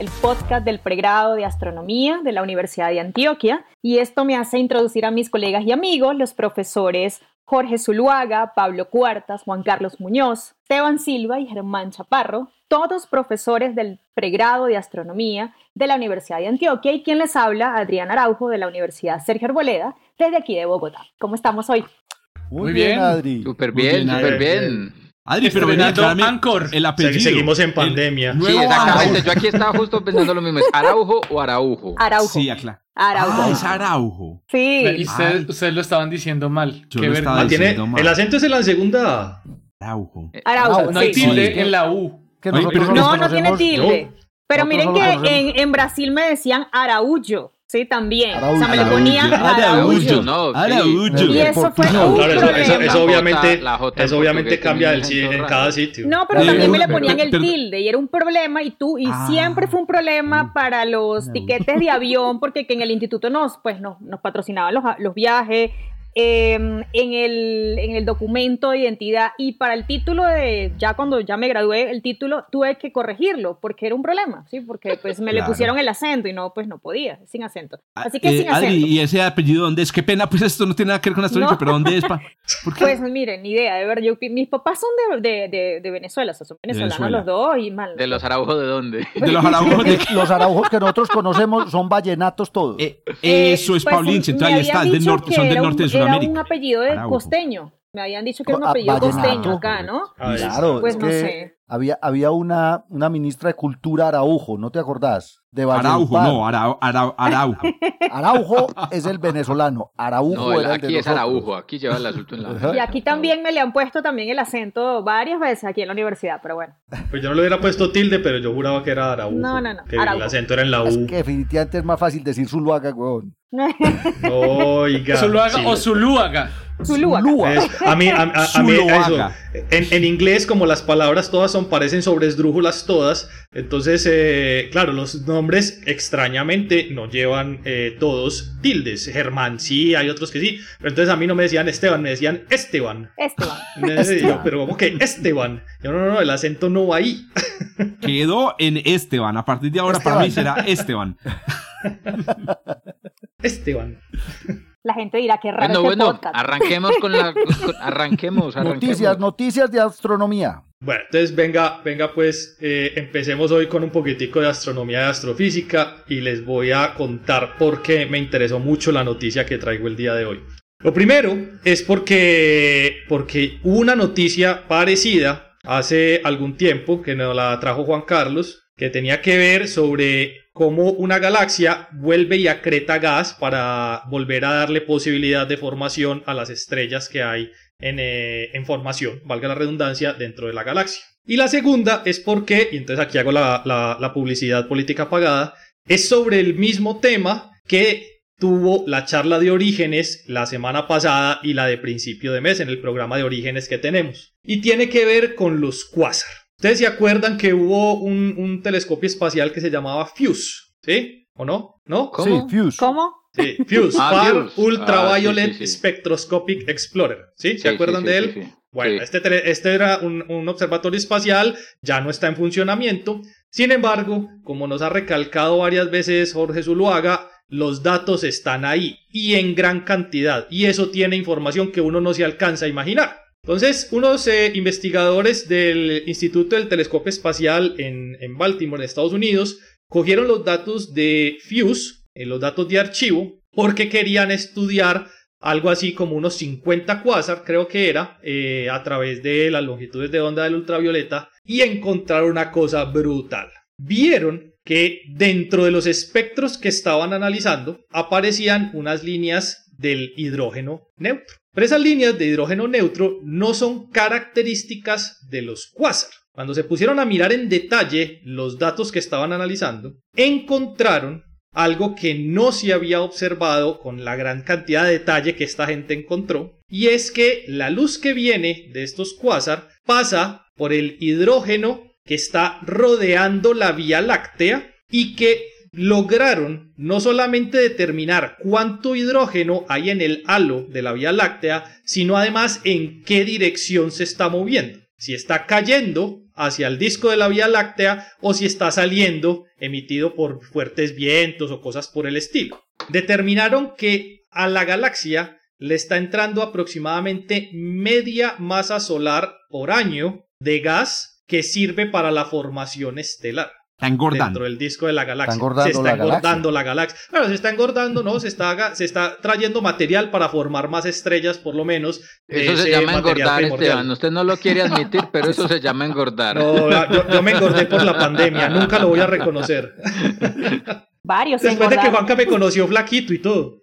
el podcast del pregrado de astronomía de la Universidad de Antioquia. Y esto me hace introducir a mis colegas y amigos, los profesores Jorge Zuluaga, Pablo Cuartas, Juan Carlos Muñoz, Esteban Silva y Germán Chaparro, todos profesores del pregrado de astronomía de la Universidad de Antioquia y quien les habla, Adrián Araujo de la Universidad Sergio Arboleda, desde aquí de Bogotá. ¿Cómo estamos hoy? Muy, bien, Adri. Súper bien, súper bien. Adri, pero venía Ancor. El apellido. Seguimos en pandemia. sí, exactamente. Yo aquí estaba justo pensando lo mismo. ¿Es Araujo o Araujo? Araujo. Sí, acá. Araujo. Ah, es Araujo. Sí. Y ustedes, ustedes lo estaban diciendo mal. Yo Qué lo ver- estaba Ah, tiene- diciendo mal. el acento es en la segunda. Araujo. Araujo, No hay tilde en la U. No, no tiene tilde. Pero miren que en, en Brasil me decían Araújo, sí, también. o sea, me le Araújo. Araújo. No, sí. Araujo. Y eso fue No, un Claro, eso, problema. eso- eso La obviamente, J- la J en eso obviamente cambia acento en cada sitio. No, pero también me le ponían el tilde y era un problema y tú y Ah. siempre fue un problema para los No. tiquetes de avión porque que en el instituto nos pues nos, nos patrocinaban los, los viajes eh, en el en el documento de identidad y para el título de ya cuando ya me gradué el título tuve que corregirlo porque era un problema sí porque pues me le Claro. pusieron el acento y no pues no podía sin acento Ah, así que eh, sin acento Adri, ¿y ese apellido dónde es? Qué pena, pues esto no tiene nada que ver con astrónica, No. pero ¿dónde es? Pa? ¿Por qué? pues miren ni idea de ver yo mis papás son de, de, de, de Venezuela o sea, son venezolanos Venezuela. los dos y mal ¿De los Araujo de dónde? de los Araujos de... Los araujos que nosotros conocemos son vallenatos todos. Eh, Eh, eso es pues, Paulinche, entonces ahí está, del norte, son del era un- Era un apellido de costeño. Me habían dicho que era un Ah, apellido vallenato. costeño acá, ¿no? Ah, sí. claro, Pues es no que sé. Había, había una, una ministra de Cultura Araujo, ¿no te acordás? De Araujo, no, Arau, Arau, Araujo. Araujo es el venezolano, Araujo No, el- era el de aquí es nosotros. Araujo. Aquí lleva el asunto en la. Y aquí también me le han puesto también el acento varias veces aquí en la universidad, pero bueno. Pues yo no le hubiera puesto tilde, pero yo juraba que era Araujo. No, no, no, Que Araujo. el acento era en la Es U. que definitivamente es más fácil decir Zuluaga, weón. Oiga. Zuluaga sí. o Zuluaga. Zulúa. Es- a mí, a, a- a mí eso. En, en inglés, como las palabras todas son, parecen sobresdrújulas todas. Entonces, eh, claro, los nombres extrañamente no llevan eh, todos tildes. Germán sí, hay otros que sí. Pero entonces a mí no me decían Esteban, me decían Esteban. Esteban. Yo, pero ¿cómo que Esteban? Yo, no, no, no, el acento no va ahí. Quedó en Esteban. A partir de ahora para mí será Esteban. Esteban. La gente dirá que raro Bueno, este bueno, podcast. arranquemos con la... con- arranquemos, arranquemos. Noticias, noticias de astronomía. Bueno, entonces venga, venga pues, eh, empecemos hoy con un poquitico de astronomía y astrofísica y les voy a contar por qué me interesó mucho la noticia que traigo el día de hoy. Lo primero es porque, porque hubo una noticia parecida hace algún tiempo que nos la trajo Juan Carlos, que tenía que ver sobre cómo una galaxia vuelve y acreta gas para volver a darle posibilidad de formación a las estrellas que hay en, eh, en formación, valga la redundancia, dentro de la galaxia. Y la segunda es porque, y entonces aquí hago la, la- la publicidad política pagada, es sobre el mismo tema que tuvo la charla de orígenes la semana pasada y la de principio de mes en el programa de orígenes que tenemos. Y tiene que ver con los quasar. Ustedes se acuerdan que hubo un, un telescopio espacial que se llamaba FUSE, ¿sí? ¿O no? ¿No? ¿Cómo? Sí, Fuse. ¿Cómo? Sí, FUSE, Ah, Far. Ultraviolet Ah, sí, sí, sí. Spectroscopic Explorer, ¿sí? ¿Se Sí, acuerdan sí, de sí, él? sí, sí. Bueno, Sí. este, tele- este era un, un observatorio espacial, ya no está en funcionamiento. Sin embargo, como nos ha recalcado varias veces Jorge Zuluaga, los datos están ahí y en gran cantidad. Y eso tiene información que uno no se alcanza a imaginar. Entonces, unos eh, investigadores del Instituto del Telescopio Espacial en, en Baltimore, en Estados Unidos, cogieron los datos de FUSE, eh, los datos de archivo, porque querían estudiar algo así como unos 50 quasar, creo que era, eh, a través de las longitudes de onda del ultravioleta, y encontraron una cosa brutal. Vieron que dentro de los espectros que estaban analizando aparecían unas líneas del hidrógeno neutro. Pero esas líneas de hidrógeno neutro no son características de los quasar. cuando se pusieron a mirar en detalle los datos que estaban analizando, encontraron algo que no se había observado con la gran cantidad de detalle que esta gente encontró, y es que la luz que viene de estos cuásar pasa por el hidrógeno que está rodeando la Vía Láctea y que lograron no solamente determinar cuánto hidrógeno hay en el halo de la Vía Láctea, sino además en qué dirección se está moviendo. Si está cayendo hacia el disco de la Vía Láctea o si está saliendo emitido por fuertes vientos o cosas por el estilo. Determinaron que a la galaxia le está entrando aproximadamente media masa solar por año de gas que sirve para la formación estelar. Está engordando. Dentro del disco de la galaxia. Está engordando se está la engordando la galaxia. Bueno, se está engordando, ¿no? Se está, se está trayendo material para formar más estrellas, por lo menos. de Eso se ese llama material engordar, primordial. Esteban. Usted no lo quiere admitir, pero eso se llama engordar. No, yo, yo me engordé por la pandemia, nunca lo voy a reconocer. Varios se Después de que engordaron. Juanca me conoció flaquito y todo.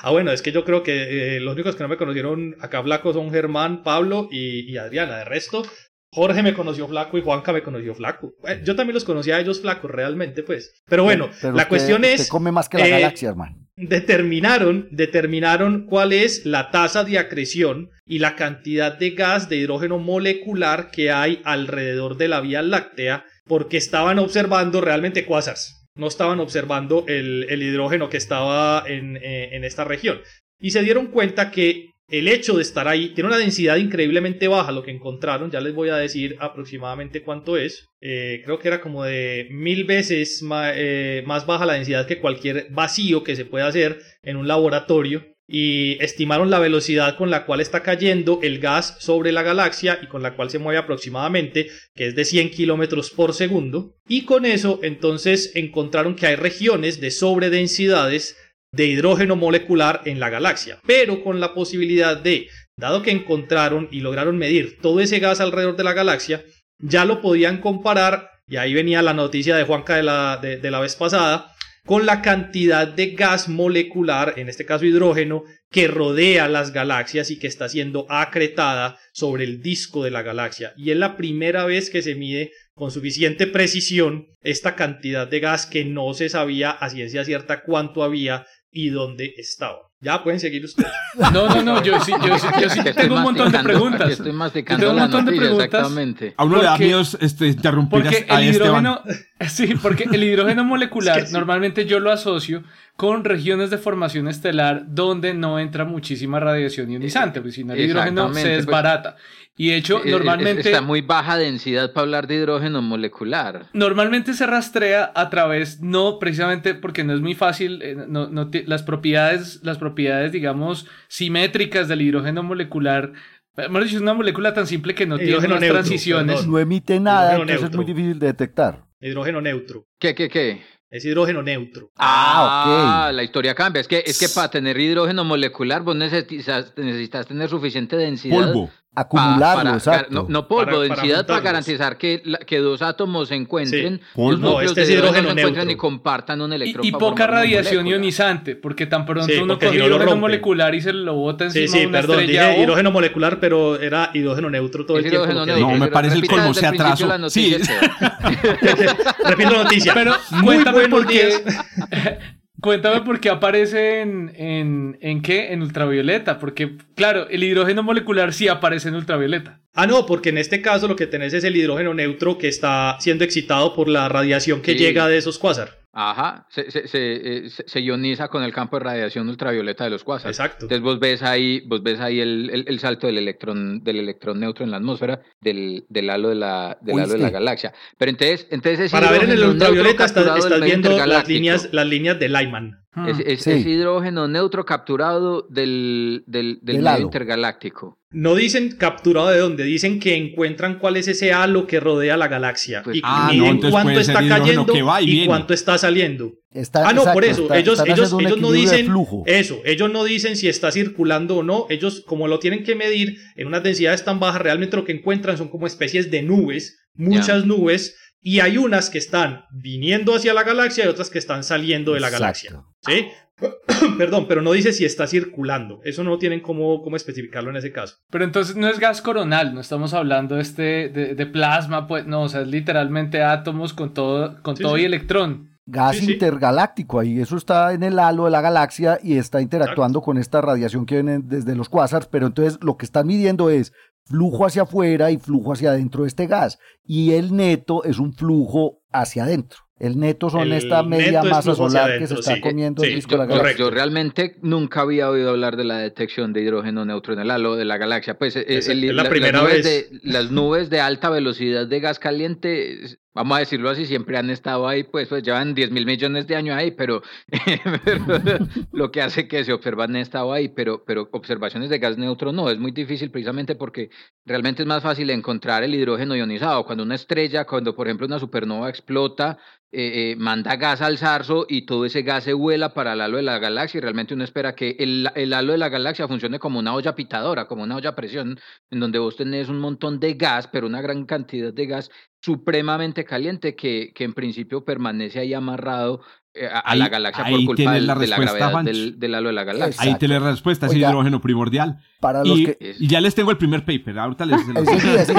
Ah, bueno, es que yo creo que eh, los únicos que no me conocieron acá flacos son Germán, Pablo y, y Adriana. De resto, Jorge me conoció flaco y Juanca me conoció flaco. Eh, Yo también los conocía a ellos flacos, realmente, pues. Pero bueno, Pero la usted- cuestión usted es... come más que la eh, galaxia, hermano. determinaron, determinaron cuál es la tasa de acreción y la cantidad de gas de hidrógeno molecular que hay alrededor de la Vía Láctea, porque estaban observando realmente cuásars, no estaban observando el, el hidrógeno que estaba en, eh, en esta región. Y se dieron cuenta que el hecho de estar ahí tiene una densidad increíblemente baja, lo que encontraron, ya les voy a decir aproximadamente cuánto es. Eh, creo que era como de mil veces eh, más baja la densidad que cualquier vacío que se puede hacer en un laboratorio. Y estimaron la velocidad con la cual está cayendo el gas sobre la galaxia y con la cual se mueve aproximadamente, que es de 100 kilómetros por segundo. Y con eso, entonces, encontraron que hay regiones de sobredensidades de hidrógeno molecular en la galaxia, pero con la posibilidad de, dado que encontraron y lograron medir todo ese gas alrededor de la galaxia, ya lo podían comparar, y ahí venía la noticia de Juanca de la, de, de la vez pasada, con la cantidad de gas molecular, en este caso hidrógeno, que rodea las galaxias y que está siendo acretada sobre el disco de la galaxia. Y es la primera vez que se mide con suficiente precisión esta cantidad de gas que no se sabía a ciencia cierta cuánto había y dónde estaba. Ya pueden seguir ustedes. No, no, no, yo sí, yo sí, yo sí tengo un montón de preguntas. estoy masticando tengo un montón de preguntas. exactamente. A uno le da Porque- miedo este, interrumpir Porque a el Esteban. hidrógeno, sí, porque el hidrógeno molecular Es que sí. normalmente yo lo asocio con regiones de formación estelar donde no entra muchísima radiación ionizante, pues si no el hidrógeno se pues, desbarata. Y de hecho, Eh, eh, normalmente Está muy baja densidad para hablar de hidrógeno molecular. Normalmente se rastrea a través, no precisamente porque no es muy fácil, eh, no, no las propiedades, las propiedades, digamos, simétricas del hidrógeno molecular. Hemos dicho, es una molécula tan simple que no tiene Hidrógeno unas neutro, transiciones. No emite nada, entonces es muy difícil de detectar. Hidrógeno neutro. ¿Qué, qué, qué? Es hidrógeno neutro. Ah, ok. la historia cambia. Es que, es que para tener hidrógeno molecular vos necesitas, necesitas tener suficiente densidad. Polvo. Acumularlo, para- exacto. No, no polvo, Para- densidad para, garantizar que, la- que dos átomos se encuentren, Sí. Los No, núcleos este es de hidrógeno hidrógeno se encuentren neutro. y compartan un electrón. y poca radiación ionizante, porque tan pronto Sí, uno coge si no hidrógeno rompe. molecular y se lo bota encima Sí, sí, de una perdón, estrella. dije o- hidrógeno molecular, pero era hidrógeno neutro todo el tiempo. neutro. No, me parece el colmo, se noticia, Sí. Repito la noticia. Pero Muy cuéntame buenos por qué. Cuéntame por qué aparece en, en, en qué? En ultravioleta. Porque, claro, el hidrógeno molecular sí aparece en ultravioleta. Ah, no, porque en este caso lo que tenés es el hidrógeno neutro que está siendo excitado por la radiación que Sí. llega de esos cuásar. Ajá, se, se, se, eh, se- se ioniza con el campo de radiación ultravioleta de los cuásares. Exacto. Entonces vos ves ahí, vos ves ahí el, el- el salto del electrón, del electrón neutro en la atmósfera, del, del halo de la, del halo de la galaxia. Pero entonces, entonces Para ver en el ultravioleta estás, estás viendo las líneas, las líneas de Lyman. Hmm. Es, es- Sí. es hidrógeno neutro capturado del, del, del Del medio halo. intergaláctico. No dicen capturado de dónde, dicen que encuentran cuál es ese halo que rodea la galaxia Pues- y Ah, miden cuánto está cayendo que va y cuánto está saliendo. Está- Ah, no, exacto, por eso, está- ellos, ellos, ellos no dicen flujo. eso, ellos no dicen si está circulando o no, ellos como lo tienen que medir en unas densidades tan bajas, realmente lo que encuentran son como especies de nubes, muchas nubes y hay unas que están viniendo hacia la galaxia y otras que están saliendo de la galaxia. ¿Sí? Perdón, pero no dice si está circulando. Eso no tienen cómo, cómo especificarlo en ese caso. Pero entonces no es gas coronal, no estamos hablando este, de, de plasma, pues no, o sea, es literalmente átomos con todo, con Sí, todo sí. y electrón. Gas Sí, intergaláctico ahí, eso está en el halo de la galaxia y está interactuando con esta radiación que viene desde los cuásars, pero entonces lo que están midiendo es flujo hacia afuera y flujo hacia adentro de este gas, y el neto es un flujo hacia adentro. El neto son El esta media masa solar que se está sí. comiendo Sí, el disco de la yo- galaxia. correcto. Yo realmente nunca había oído hablar de la detección de hidrógeno neutro en el halo de la galaxia. Pues eh, Es- el- es la primera nubes vez. De, las nubes de alta velocidad de gas caliente, vamos a decirlo así, siempre han estado ahí, pues, pues llevan 10 mil millones de años ahí, pero, pero lo que hace que se observan han estado ahí, pero, pero observaciones de gas neutro no, es muy difícil precisamente porque realmente es más fácil encontrar el hidrógeno ionizado. Cuando una estrella, cuando por ejemplo una supernova explota, eh, eh, manda gas al zarzo y todo ese gas se vuela para el halo de la galaxia y realmente uno espera que el, el halo de la galaxia funcione como una olla pitadora, como una olla a presión, en donde vos tenés un montón de gas, pero una gran cantidad de gas supremamente caliente que, que en principio permanece ahí amarrado eh, a, a la Ahí- galaxia ahí por culpa del- la de la gravedad del, del halo de la galaxia. Exacto. Ahí te la respuesta, es Oiga, hidrógeno primordial. Para los Y, que... y ya les tengo el primer paper, ahorita les... los- sí, sí,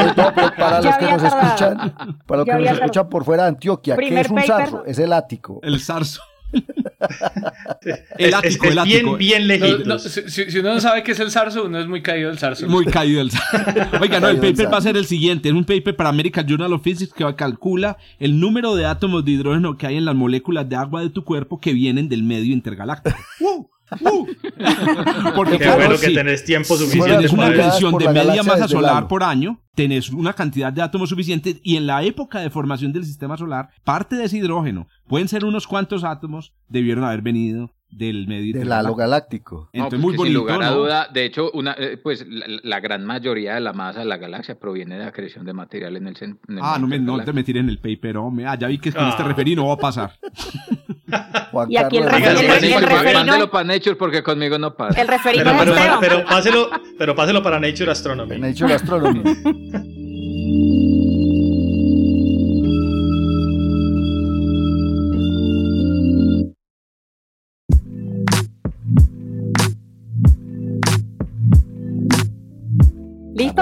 para los que nos escuchan, para los que nos escuchan por fuera de Antioquia, ¿qué Primer es un paper. zarzo? Es el ático. El zarzo. Es, El es- ático, es el ático. bien, bien No, no, si, uno no sabe qué es el zarzo, uno es muy caído del zarzo. Muy caído el zarzo. Oiga, no, el paper va a ser el siguiente. Es un paper para American Journal of Physics que calcula el número de átomos de hidrógeno que hay en las moléculas de agua de tu cuerpo que vienen del medio intergaláctico. ¡Uh! ¡Uh! Porque Qué claro, bueno que si- tenés tiempo si suficiente tienes una para multiplicadas eso. tensión de media masa solar por año, tenés una cantidad de átomos suficiente y en la época de formación del sistema solar, parte de ese hidrógeno, pueden ser unos cuantos átomos, debieron haber venido del medio Del halo galáctico. No, Entonces, pues muy bonito, Sin lugar a duda, de hecho, una, eh, pues la, la gran mayoría de la masa de la galaxia proviene de la creación de material en el centro. Ah, no, me, no te me en el paper, hombre. Ah, ya vi que con este Ah. referí no va a pasar. Juan Y aquí el Mándelo para Nature porque conmigo no pasa. El referido Pero, es pero, Esteban. pero páselo, pero páselo para Nature Astronomy. Nature Astronomy.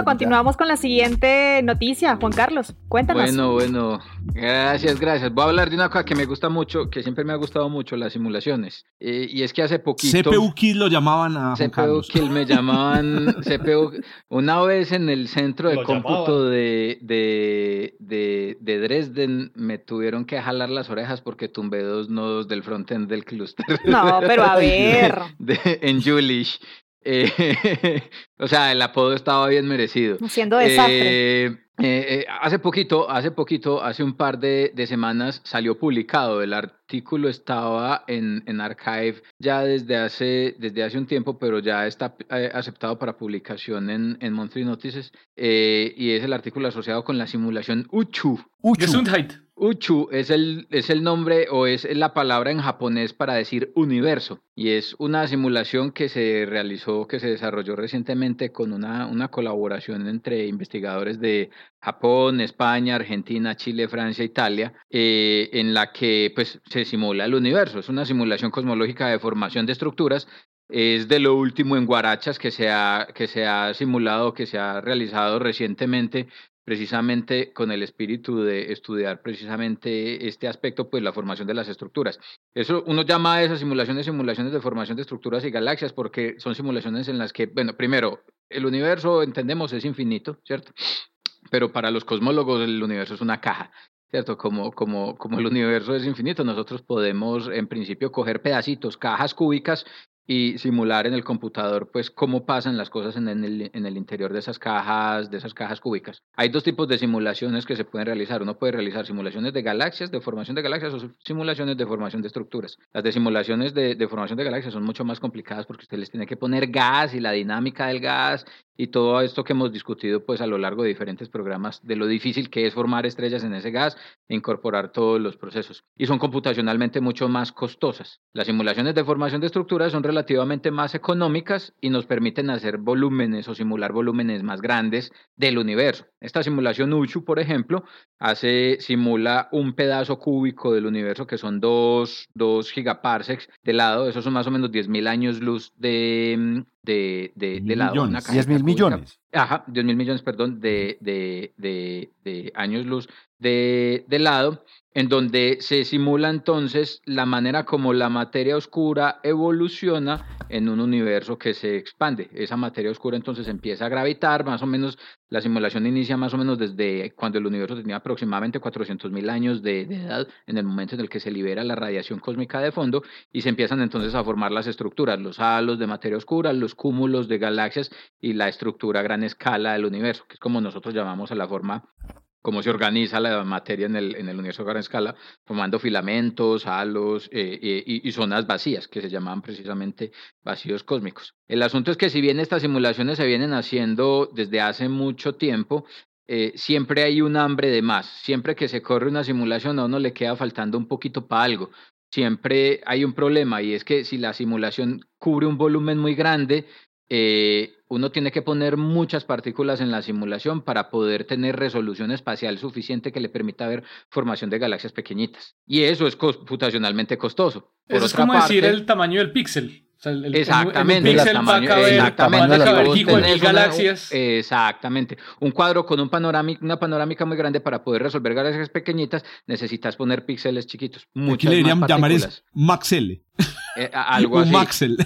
Continuamos con la siguiente noticia. Juan Carlos, cuéntanos. Bueno, bueno, gracias, gracias. Voy a hablar de una cosa que me gusta mucho, que siempre me ha gustado mucho, las simulaciones. Eh, y es que hace poquito... CPU Kid lo llamaman a Juan CPU Carlos. Kill me llamaban CPU. Una vez en el centro de Lo cómputo llamaban. de, de, de, de Dresden me tuvieron que jalar las orejas porque tumbé dos nodos del frontend del clúster. No, pero a ver. De- en Julish. Eh, o sea, el apodo estaba bien merecido. Haciendo desastre. Eh, eh, hace poquito, hace poquito, hace un par de, de semanas salió publicado. El artículo estaba en, en Archive ya desde hace, desde hace un tiempo, pero ya está eh, aceptado para publicación en, en Monthly Notices. eh, y es el artículo asociado con la simulación UCHU. Uchu. Gesundheit. Uchu es el, es el nombre o es la palabra en japonés para decir universo y es una simulación que se realizó, que se desarrolló recientemente con una, una colaboración entre investigadores de Japón, España, Argentina, Chile, Francia, Italia, eh, en la que pues, se simula el universo. Es una simulación cosmológica de formación de estructuras es de lo último en Guarachas que que se ha simulado, que se ha realizado recientemente precisamente con el espíritu de estudiar precisamente este aspecto, pues la formación de las estructuras. Eso uno llama a esas simulaciones simulaciones de formación de estructuras y galaxias porque son simulaciones en las que, bueno, primero, el universo entendemos es infinito, ¿cierto? Pero para los cosmólogos el universo es una caja. ¿Cierto? Como, como, como el universo es infinito, nosotros podemos en principio coger pedacitos, cajas cúbicas y simular en el computador pues cómo pasan las cosas en el, en el interior de esas cajas, de esas cajas cúbicas. Hay dos tipos de simulaciones que se pueden realizar. Uno puede realizar simulaciones de galaxias, de formación de galaxias o simulaciones de formación de estructuras. Las de simulaciones de, de formación de galaxias son mucho más complicadas porque usted les tiene que poner gas y la dinámica del gas y todo esto que hemos discutido pues a lo largo de diferentes programas de lo difícil que es formar estrellas en ese gas e incorporar todos los procesos. Y son computacionalmente mucho más costosas. Las simulaciones de formación de estructuras son relativamente relativamente más económicas y nos permiten hacer volúmenes o simular volúmenes más grandes del universo. Esta simulación UCHU, por ejemplo, hace, simula un pedazo cúbico del universo que son 2 gigaparsecs de lado, esos son más o menos 10.000 años luz de, de, de, de lado. Millones. 10.000 millones. Ajá, 10.000 millones, perdón, de, de, de, de años luz de, lado en donde se simula entonces la manera como la materia oscura evoluciona en un universo que se expande. Esa materia oscura entonces empieza a gravitar, más o menos la simulación inicia más o menos desde cuando el universo tenía aproximadamente 400.000 años de, edad, en el momento en el que se libera la radiación cósmica de fondo y se empiezan entonces a formar las estructuras, los halos de materia oscura, los cúmulos de galaxias y la estructura a gran escala del universo, que es como nosotros llamamos a la forma cómo se organiza la materia en el, en el universo a gran escala, formando filamentos, halos eh, eh, y, y, zonas vacías, que se llamaban precisamente vacíos cósmicos. El asunto es que si bien estas simulaciones se vienen haciendo desde hace mucho tiempo, eh, siempre hay un hambre de más. Siempre que se corre una simulación a uno le queda faltando un poquito para algo. Siempre hay un problema y es que si la simulación cubre un volumen muy grande, eh, uno tiene que poner muchas partículas en la simulación para poder tener resolución espacial suficiente que le permita ver formación de galaxias pequeñitas. Y eso es computacionalmente costoso. Por eso es como parte, decir el tamaño del píxel. O sea, el, exactamente, el, el, el tamaño, exactamente, galaxias. Exactamente. Un cuadro con un panorámica, una panorámica muy grande para poder resolver galaxias pequeñitas, necesitas poner píxeles chiquitos. Muchas Aquí le dirían llamar es Maxel. Eh, algo un así. Maxel.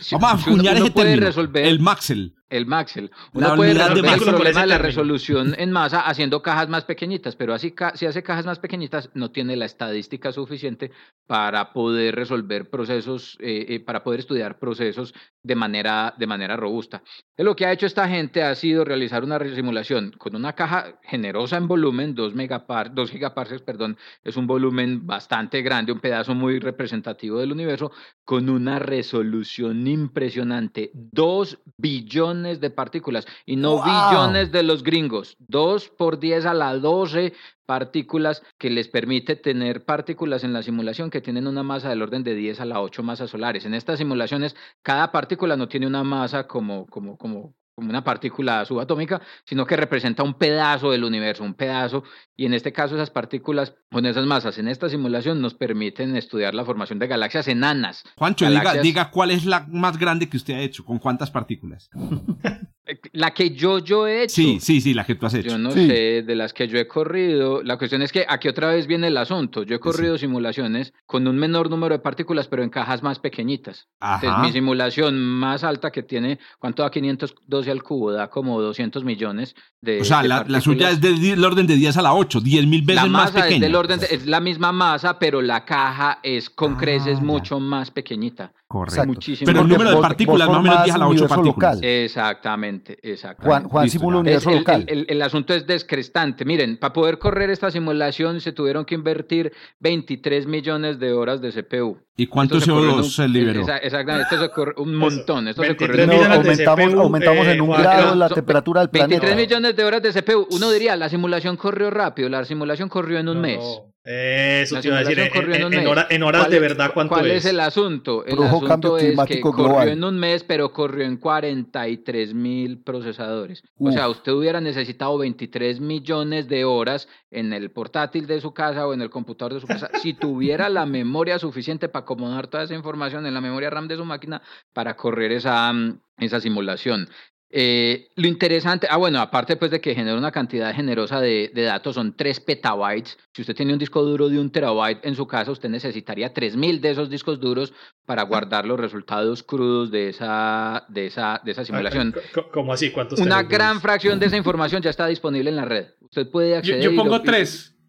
Si, Vamos a si puede término. resolver El Maxel. El Maxel. Uno La puede de resolver el problema de la resolución en masa haciendo cajas más pequeñitas, pero así si hace cajas más pequeñitas no tiene la estadística suficiente para poder resolver procesos, eh, eh, para poder estudiar procesos de manera, de manera robusta. Entonces, lo que ha hecho esta gente ha sido realizar una simulación con una caja generosa en volumen, 2 megapar, 2 gigaparsecs, perdón, es un volumen bastante grande, un pedazo muy representativo del universo, con una resolución impresionante, 2 billones de partículas, y no ¡Wow! billones de los gringos, 2 por 10 a la 12 partículas que les permite tener partículas en la simulación que tienen una masa del orden de 10 a la 8 masas solares. En estas simulaciones, cada partícula no tiene una masa como, como, como, como una partícula subatómica, sino que representa un pedazo del universo, un pedazo, y en este caso esas partículas con esas masas en esta simulación nos permiten estudiar la formación de galaxias enanas. Juancho, diga, diga cuál es la más grande que usted ha hecho, con cuántas partículas. La que yo, yo he hecho. Sí, sí, sí, la que tú has hecho. Yo no Sí. sé, de las que yo he corrido, la cuestión es que aquí otra vez viene el asunto. Yo he corrido simulaciones con un menor número de partículas, pero en cajas más pequeñitas. Entonces, Ajá. mi simulación más alta que tiene, ¿cuánto da 512 al cubo? Da como 200 millones de. O sea, de la, la suya es del del orden de 10 a la 8, 10 mil veces La más masa es pequeña. del orden, de- es la misma masa, pero la caja es con Ah, creces ya. mucho más pequeñita. Correcto. Exacto. Muchísimo. Pero el número de partículas vos más o menos 10 a la 8 formás un universo partículas. local. Exactamente, exactamente. Juan, Juan Listo, simula un ya. Es- universo el, local. el- el- el asunto es descrestante. Miren, para poder correr esta simulación se tuvieron que invertir 23 millones de horas de CPU. ¿Y cuánto Esto corrió en CO2 un- se liberó? esa- Exactamente, esto se corre un montón. Esto se 23 corrió en No, un- millones de aumentamos, CPU, aumentamos eh, en un Juan, grado la temperatura del 23 planeta. millones de horas de CPU. Uno diría, la simulación corrió rápido, la simulación corrió en un No, mes. Eso te iba a decir, en, hora- horas ¿Cuál de es- verdad, ¿cuánto ¿Cuál es? es el asunto? El asunto cambio es que climático corrió global. en un mes, pero corrió en 43 mil procesadores. O sea, usted hubiera necesitado 23 millones de horas en el portátil de su casa o en el computador de su casa si tuviera la memoria suficiente para acomodar toda esa información en la memoria RAM de su máquina para correr esa, mm, esa simulación. Eh, lo interesante, ah bueno, aparte pues de que genera una cantidad generosa de, de datos, son 3 petabytes. Si usted tiene un disco duro de un terabyte en su casa, usted necesitaría 3000 de esos discos duros para guardar los resultados crudos de esa, de esa, de esa simulación. Ah, co- ¿Cómo así? ¿Cuántos Una gran fracción de esa información ya está disponible en la red. Usted puede Yo, acceder yo y pongo lo-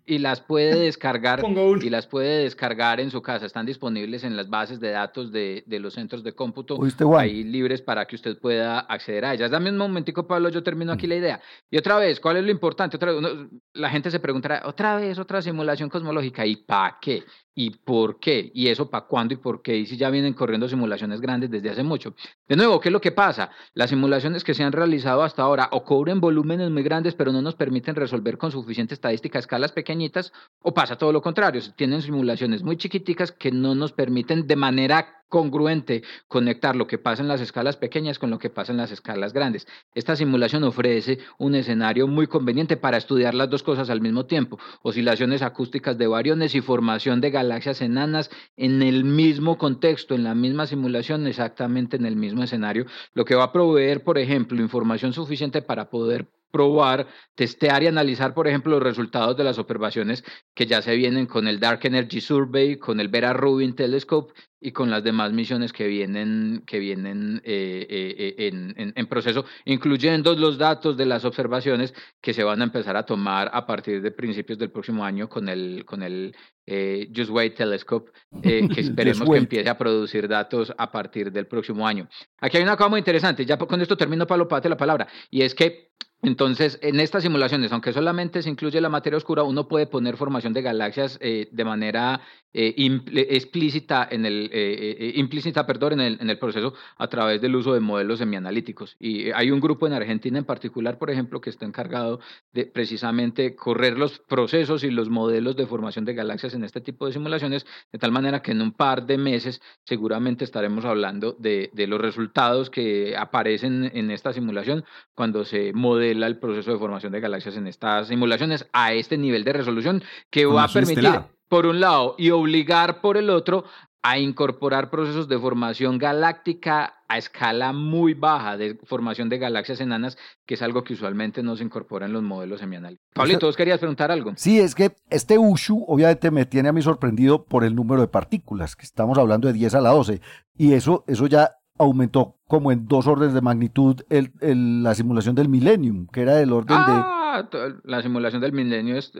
y- las puede descargar y las puede descargar en su casa. Están disponibles en las bases de datos de, de los centros de cómputo ahí libres para que usted pueda acceder a ellas. Dame un momentico, Pablo, yo termino aquí la idea. Y otra vez, ¿cuál es lo importante? Otra vez, uno- la gente se preguntará, otra vez, otra simulación cosmológica, ¿y para qué? ¿Y por qué? ¿Y eso para cuándo y por qué? Y si ya vienen corriendo simulaciones grandes desde hace mucho. De nuevo, ¿qué es lo que pasa? Las simulaciones que se han realizado hasta ahora o cubren volúmenes muy grandes, pero no nos permiten resolver con suficiente estadística escalas pequeñitas, o pasa todo lo contrario, tienen simulaciones muy chiquiticas que no nos permiten de manera congruente conectar lo que pasa en las escalas pequeñas con lo que pasa en las escalas grandes. Esta simulación ofrece un escenario muy conveniente para estudiar las dos cosas al mismo tiempo, oscilaciones acústicas de variones y formación de galaxias enanas en el mismo contexto, en la misma simulación, exactamente en el mismo escenario, lo que va a proveer, por ejemplo, información suficiente para poder probar, testear y analizar, por ejemplo, los resultados de las observaciones que ya se vienen con el Dark Energy Survey, con el Vera Rubin Telescope y con las demás misiones que vienen, que vienen eh, eh, en, en, proceso, incluyendo los datos de las observaciones que se van a empezar a tomar a partir de principios del próximo año con el, con el Just Wait Telescope, que esperemos que empiece a producir datos a partir del próximo año. Aquí hay una cosa muy interesante, ya con esto termino, Pablo Pate, la palabra, y es que entonces, en estas simulaciones, aunque solamente se incluye la materia oscura, uno puede poner formación de galaxias eh, de manera eh, explícita en el eh, implícita, perdón, en el, en el proceso a través del uso de modelos semianalíticos. Y hay un grupo en Argentina en particular, por ejemplo, que está encargado de precisamente correr los procesos y los modelos de formación de galaxias en este tipo de simulaciones, de tal manera que en un par de meses seguramente estaremos hablando de, de los resultados que aparecen en esta simulación cuando se modela el proceso de formación de galaxias en estas simulaciones a este nivel de resolución que va a permitir, por un lado, y obligar por el otro a incorporar procesos de formación galáctica a escala muy baja de formación de galaxias enanas, que es algo que usualmente no se incorpora en los modelos semianales. Pablito, ¿vos querías preguntar algo? Sí, es que este USHU obviamente me tiene a mí sorprendido por el número de partículas, que estamos hablando de 10 a la 12, y eso, eso ya aumentó como en dos órdenes de magnitud el, el, la simulación del Millennium, que era del orden ah, de... La simulación del Millennium es...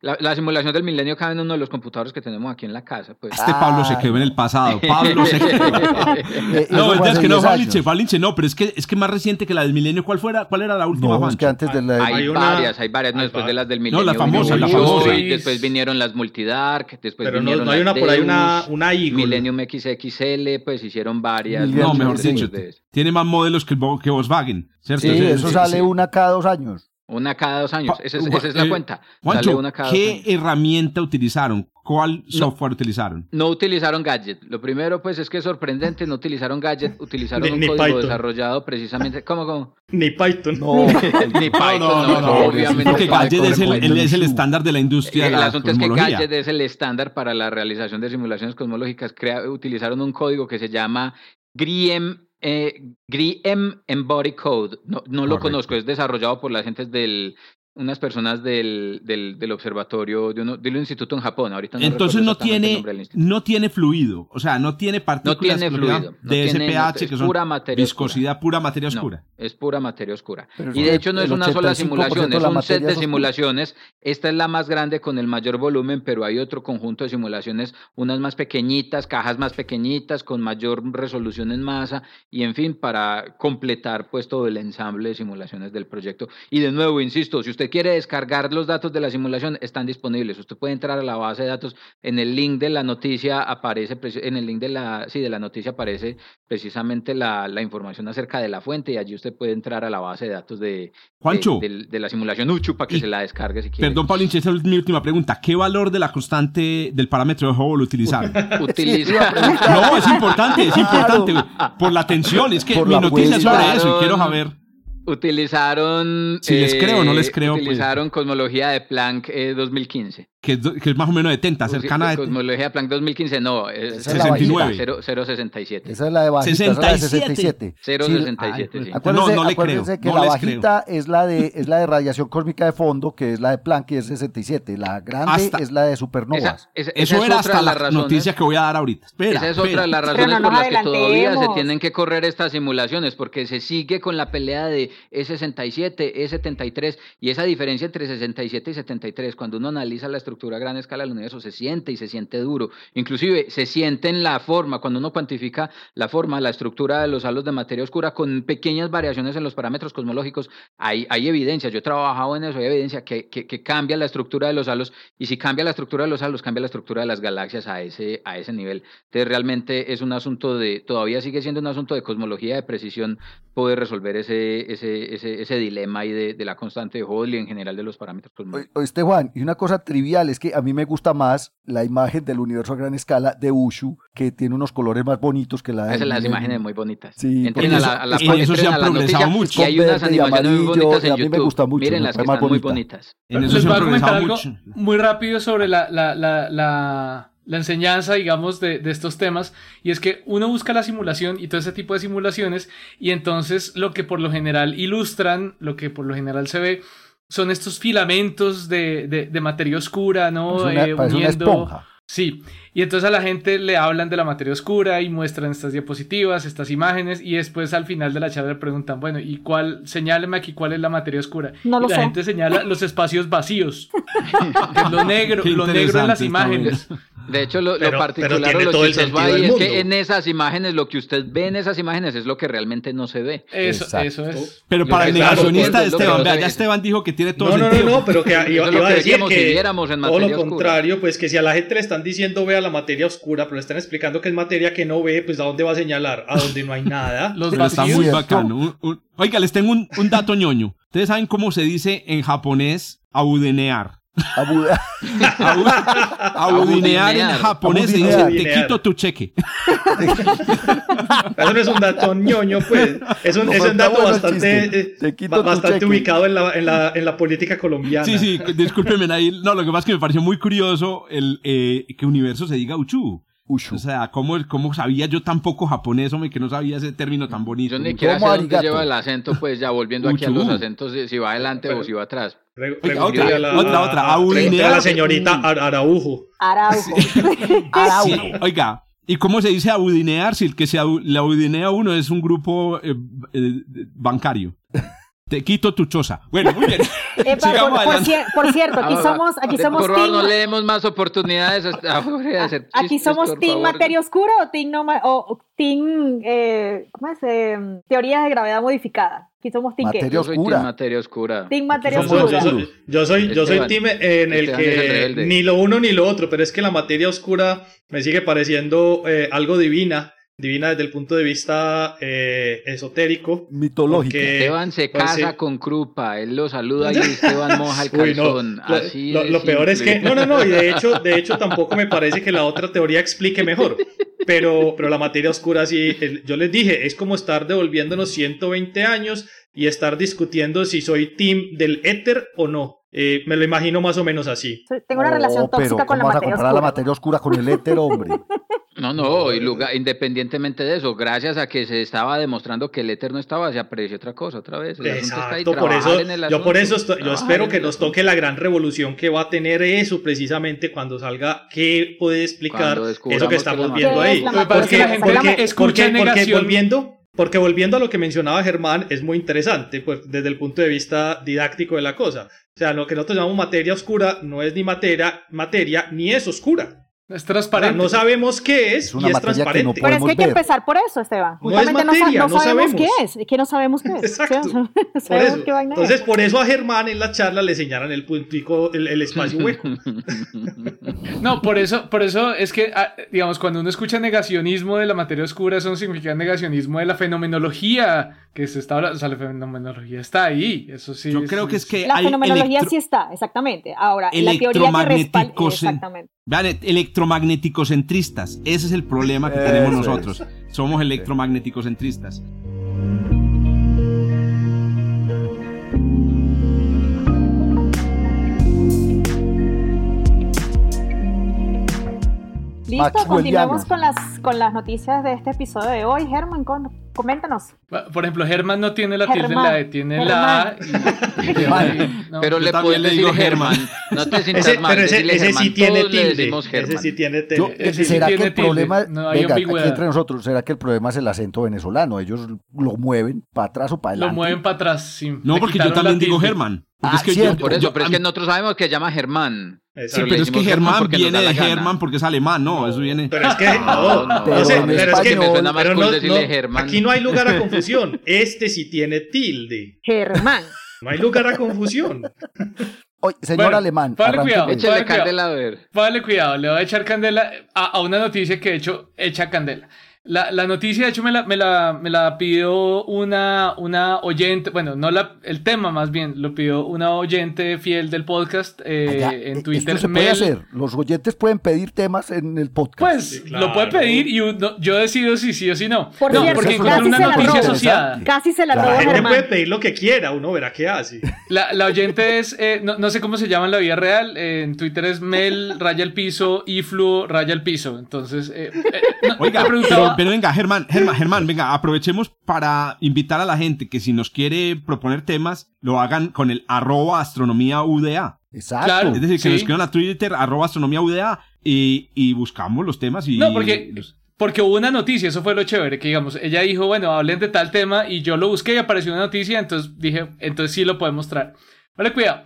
La, la, simulación del milenio cabe en uno de los computadores que tenemos aquí en la casa. Pues. Este Pablo se quedó en el pasado. Pablo se quedó. no, es que no, Falinche, Falinche, no, pero es que, es que más reciente que la del milenio. ¿Cuál, fuera, cuál era la última? No, es que antes de la... Hay, hay varias, hay varias, no, después de las del milenio. No, la famosa, la famosa. Después vinieron las Multidark, después pero vinieron no, hay una por ahí, una, una Millennium XXL, pues hicieron varias. No, mejor dicho, tiene más modelos que, que Volkswagen, ¿cierto? Sí, eso sale una cada dos años. Una cada dos años, esa es, esa es la eh, cuenta. Juancho, ¿qué herramienta utilizaron? ¿Cuál software utilizaron? No utilizaron Gadget. Lo primero, pues, es que es sorprendente, no utilizaron Gadget, utilizaron un código desarrollado precisamente. ¿Cómo, cómo? Ni Python. No, ni Python, no, no, no, obviamente. Porque Gadget es el, es el, estándar de la industria. El, de la asunto es que Gadget es el estándar para la realización de simulaciones cosmológicas. Crea, utilizaron un código que se llama GRIEM eh, GRIEM Embody Code, no, no lo conozco, es desarrollado por las gentes del, unas personas del, del, del observatorio de, uno, de un instituto en Japón. Ahorita no Entonces no tiene, no tiene fluido, o sea, no tiene partículas no tiene fluido, de no SPH, que son pura materia viscosidad, oscura. pura materia oscura. No, es pura materia oscura. Pero y de hecho no es una sola simulación, es un set de es simulaciones. Esta es la más grande con el mayor volumen, pero hay otro conjunto de simulaciones, unas más pequeñitas, cajas más pequeñitas, con mayor resolución en masa, y en fin, para completar pues todo el ensamble de simulaciones del proyecto. Y de nuevo, insisto, si usted quiere descargar los datos de la simulación están disponibles. Usted puede entrar a la base de datos. En el link de la noticia aparece, en el link de la, sí, de la noticia aparece precisamente la, la información acerca de la fuente y allí usted puede entrar a la base de datos de, Juancho, de, de, de la simulación UCHU para que y, se la descargue si quiere. Perdón, Paulinche, esa es mi última pregunta. ¿Qué valor de la constante del parámetro de Hubble utilizaron? Utiliza... no, es importante, es importante. Por la tensión, es que Por mi noticia es sobre eso y quiero saber. Utilizaron. Si les creo o no les creo, pues. Utilizaron cosmología de Planck eh, 2015. Que es, que es más o menos de tenta, cercana de... Cosmología Planck 2015, no. Es Esa es la 69. 0, 067. Esa es la de bajita, esa es la de 67. 067, sí. Acuérdense, No, no le acuérdense creo, que no la bajita es la de es la de radiación cósmica de fondo, que es la de Planck y es 67. La grande Hasta- es la de supernovas. Esa, esa- esa Eso es era otra hasta de la las razones- noticia que voy a dar ahorita. Espera, Esa es espera. otra de las razones por las que todavía se tienen que correr estas simulaciones, porque se sigue con la pelea de E67, E73, y esa diferencia entre 67 y 73, cuando uno analiza la estructura a gran escala del universo, se siente y se siente duro. Inclusive se siente en la forma, cuando uno cuantifica la forma, la estructura de los halos de materia oscura con pequeñas variaciones en los parámetros cosmológicos, hay, hay evidencia, yo he trabajado en eso, hay evidencia que, que, que cambia la estructura de los halos, y si cambia la estructura de los halos, cambia la estructura de las galaxias a ese, a ese nivel. Entonces realmente es un asunto de, todavía sigue siendo un asunto de cosmología de precisión poder resolver ese, ese, ese, ese dilema ahí de, de la constante de Hubble y en general de los parámetros cosmológicos. Oíste, Juan, y una cosa trivial es que a mí me gusta más la imagen del universo a gran escala de Ushu, que tiene unos colores más bonitos que la de... Esas son las imágenes muy bonitas. Sí, Entren en a la, a la, en eso se han progresado noticia, mucho. Y hay unas Con verde y animaciones muy bonitas en a mí me gusta mucho, Miren las que están muy bonita. bonitas. En eso Les se voy han a comentar progresado algo mucho. muy rápido sobre la, la, la, la, la enseñanza, digamos, de, de estos temas. Y es que uno busca la simulación y todo ese tipo de simulaciones. Y entonces lo que por lo general ilustran, lo que por lo general se ve, son estos filamentos de, de, de materia oscura, ¿no? Una, Eh, una uniendo- esponja. Sí, y entonces a la gente le hablan de la materia oscura y muestran estas diapositivas, estas imágenes, y después al final de la charla le preguntan, bueno, ¿y cuál? Señáleme aquí cuál es la materia oscura. No y lo la sé. gente señala los espacios vacíos, que es lo negro, Qué lo negro en las imágenes. De hecho, lo, Pero- particular pero o tiene lo todo el chistoso sentido ahí del es que en esas imágenes, lo que usted ve en esas imágenes es lo que realmente no se ve. Eso, Exacto. eso es. Pero para el negacionista que Esteban, no vea, ya. Esteban dijo que tiene todo No, no, no, sentido. no, pero que iba, a decir si que viéramos en todo lo oscura. contrario, pues que si a la gente le están diciendo vea la materia oscura, pero le están explicando que es materia que no ve, pues ¿a dónde va a señalar? A donde no hay nada. Los Pero está muy bacano. Un- un- Oiga, les tengo un, un dato ñoño. Ustedes saben cómo se dice en japonés abudenear. Abu- Abu- Abudinear en japonés se dice te quito tu cheque. Eso no es un dato ñoño, pues. Es un, No, es un dato bueno bastante, eh, Te quito ba- tu bastante ubicado en la, en, la, en la política colombiana. Sí, sí, discúlpenme ahí. No, lo que pasa es que me pareció muy curioso el eh, que universo se diga Uchu. Ushu. O sea, ¿cómo, ¿cómo sabía yo tan poco japonés, hombre, que no sabía ese término tan bonito? Yo ni sé ¿Cómo dónde lleva el acento, pues ya volviendo aquí a los acentos, si- si va adelante o si va atrás. Oiga, pregúntele otra, a la, otra, otra. a- Abudinear. pregúntele a la señorita Ar- Araujo. Araujo. Sí, Araujo. oiga, ¿y cómo se dice abudinear si el que se abu- le abudinea a uno es un grupo eh, eh, bancario? Te quito tu choza. Bueno, muy bien. Epa, Sigamos por, por adelante. cier- por cierto, aquí Ahora, somos, aquí somos Por favor, team, no le demos más oportunidades de hacer aquí chistes, somos team favor. materia oscura o team, no ma- o, team eh, ¿cómo es? Eh, teorías de gravedad modificada. Aquí somos team qué? Materia Yo soy team oscura. materia oscura. Team materia oscura. soy, yo soy, yo soy, yo soy Esteban. team en el Esteban es el que ni lo uno ni lo otro, pero es que la materia oscura me sigue pareciendo eh, algo divina, divina desde el punto de vista eh, esotérico. Mitológica. porque- Esteban se pues, casa sí. con Krupa, él lo saluda y Esteban moja el Uy, no. calzón. Lo, Así lo- de lo peor es que, no, no, no, y de hecho, de hecho tampoco me parece que la otra teoría explique mejor. Pero, pero la materia oscura sí, el- yo les dije, es como estar devolviéndonos 120 años y estar discutiendo si soy team del éter o no. Eh, me lo imagino más o menos así. Tengo una relación No, pero tóxica con la ¿cómo vas a materia comparar oscura. la materia oscura con el éter, hombre? No, no, y lugar- independientemente de eso, gracias a que se estaba demostrando que el éter no estaba, se apreció otra cosa otra vez. El asunto está ahí, Exacto, por eso, en el yo por eso estoy- yo espero que nos toque la gran revolución que va a tener eso precisamente cuando salga qué puede explicar eso que estamos que viendo ahí. ¿Qué es la Lo que que Porque- porque- porque negación. volviendo, porque volviendo a lo que mencionaba Germán, es muy interesante, pues desde el punto de vista didáctico de la cosa. O sea, lo que nosotros llamamos materia oscura no es ni materia, materia ni es oscura. Es transparente. no sabemos qué es, Es una y es que no transparente. Pero es que hay que ver. empezar por eso, Esteban. No es Justamente no, sa- materia, no no sabemos sabemos. qué es. Es que no sabemos qué es. Exacto. No Por sabemos eso. qué vaina es. Entonces, por eso a Germán en la charla le señalan el puntico, el, el espacio hueco. No, por eso, por eso es que, ah, digamos, cuando uno escucha negacionismo de la materia oscura, eso no significa negacionismo de la fenomenología que se está hablando. O sea, la fenomenología está ahí. Eso sí. Yo creo que es que La hay fenomenología sí está, exactamente. Ahora, la teoría que respalda... Exactamente. Vean, e- electromagneticocentristas. Ese es el problema que tenemos Eso nosotros. Somos electromagneticocentristas. Listo, continuemos con las, con las noticias de este episodio de hoy. Germán, con- coméntanos. Por ejemplo, Germán no tiene la tilde en la E, tiene la A. y- y- Germán. no. Pero Yo le puedes le decir digo Germán. Germán. No te sientas Ese, mal. pero ese, ese Germán. sí tiene Todos tilde. Ese Germán. sí tiene Yo- tilde. Ese sí ¿Será que tiene el tilde, problema, no hay venga, aquí entre nosotros, será que el problema es el acento venezolano? Ellos lo mueven para atrás o para Lo adelante. mueven para atrás. sí. No, porque yo la también digo. Germán. Ah, es que cierto. yo, Por eso, yo- pero es que nosotros sabemos que se llama Germán. Sí, pero es que Germán viene de. Germán porque es alemán, no, eso viene. Pero es que, no, No, no, pero no sé, pero es que español- me suena más pero cool no- decirle no, Germán. aquí no hay lugar a confusión. Este sí tiene tilde. Germán. No hay lugar a confusión. Oye, señor Bueno, alemán, arranque cuidado. Échale Vale, cuidado. candela a ver. Vale, cuidado, le voy a echar candela a, a una noticia que de hecho echa candela. La, la, noticia, de hecho, me la, me la, me la pidió una, una oyente, bueno, no la, el tema más bien, lo pidió una oyente fiel del podcast eh, Allá, en eh, Twitter. Esto se puede Mel. hacer. Los oyentes pueden pedir temas en el podcast. Pues Sí, claro. lo puede pedir y uno- yo decido si sí o si no. Por no, cierto, porque encontré una una casi se la noticia asociada. Casi se la Claro. robo La gente puede pedir lo que quiera, uno verá qué hace. La, la oyente es, eh, no, no sé cómo se llama en la vida real, eh, en Twitter es Mel, raya el piso, y Fluo, raya el piso. Entonces, eh, eh, no, Oiga, preguntaba- pero venga, Germán, Germán, Germán, venga, aprovechemos para invitar a la gente que si nos quiere proponer temas, lo hagan con el arroba astronomía UDA. Exacto. Claro. Es decir, que Sí. nos escriban a Twitter, arroba astronomía UDA, y, y buscamos los temas y... No, porque, los- porque hubo una noticia, eso fue lo chévere, que digamos, ella dijo, bueno, hablen de tal tema y yo lo busqué y apareció una noticia, entonces dije, entonces sí lo podemos traer. Vale, cuidado.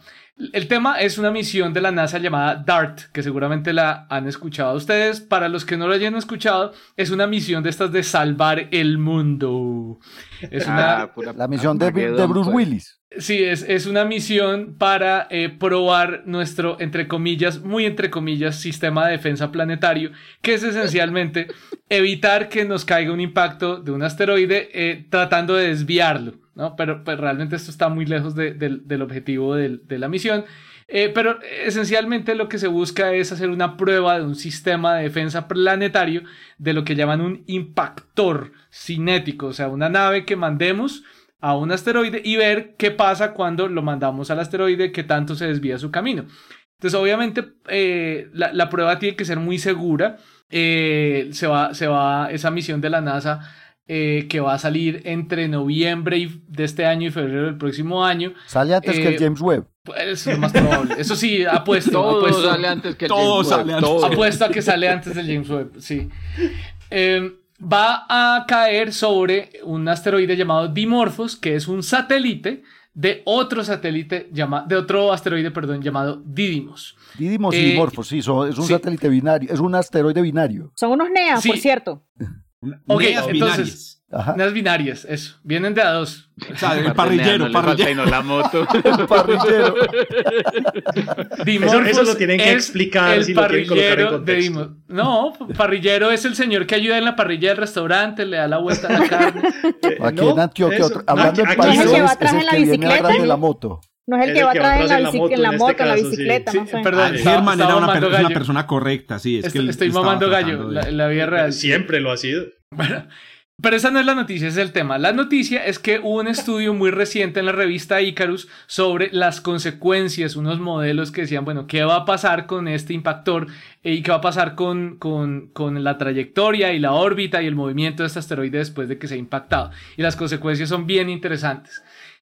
El tema es una misión de la NASA llamada DART, que seguramente la han escuchado ustedes. Para los que no lo hayan escuchado, es una misión de estas de salvar el mundo. Es una, Ah, pura La misión de, Bruce pues. Willis. Sí, es, es una misión para eh, probar nuestro, entre comillas, muy entre comillas, sistema de defensa planetario, que es esencialmente evitar que nos caiga un impacto de un asteroide eh, tratando de desviarlo, ¿no? Pero, pues, realmente esto está muy lejos de- del- del objetivo del- de la misión. Eh, pero esencialmente lo que se busca es hacer una prueba de un sistema de defensa planetario de lo que llaman un impactor cinético, o sea, una nave que mandemos a un asteroide y ver qué pasa cuando lo mandamos al asteroide, qué tanto se desvía su camino. Entonces, obviamente, eh, la, la prueba tiene que ser muy segura. Eh, se, va, se va esa misión de la NASA eh, que va a salir entre noviembre y- de este año y febrero del próximo año. Sale antes que Eh, el James Webb. Pues, es lo más probable. Eso sí, apuesto. Todo apuesto. sale antes que el Todo James sale Webb, antes. todo. Apuesto a que sale antes del James Webb, sí. Eh, va a caer sobre un asteroide llamado Dimorphos, que es un satélite de otro satélite llama, de otro asteroide, perdón, llamado Didymos. Didymos eh, y Dimorphos, sí, son- es un sí. satélite binario, es un asteroide binario. Son unos neas, Sí. por cierto. Ok, neas entonces- binarias. Binarias, eso. Vienen de a dos. O sea, el parrillero, no parrillero. la moto. Parrillero. Dimorphos eso lo tienen que es explicar el si lo quieren colocar en parrillero de. Dimos- No, parrillero es el señor que ayuda en la parrilla del restaurante, le da la vuelta a la carne. Aquí No, en Antioquia, eso. otro- hablando aquí ¿No es el que viene atrás de la moto. No es el Es que el va que va atrás en la, en la bici- en la moto, en moto, este en la caso, sí. bicicleta. Sí, no sé. perdón, Ah, estaba- Germán era una, per- persona correcta, sí. Es Est- que él Estoy estaba mamando gallo, la, de- la vida real. Siempre lo ha sido. Bueno, pero esa no es la noticia, ese es el tema. La noticia es que hubo un estudio muy reciente en la revista Icarus sobre las consecuencias, unos modelos que decían, bueno, ¿qué va a pasar con este impactor y qué va a pasar con, con, con la trayectoria y la órbita y el movimiento de este asteroide después de que se ha impactado? Y las consecuencias son bien interesantes.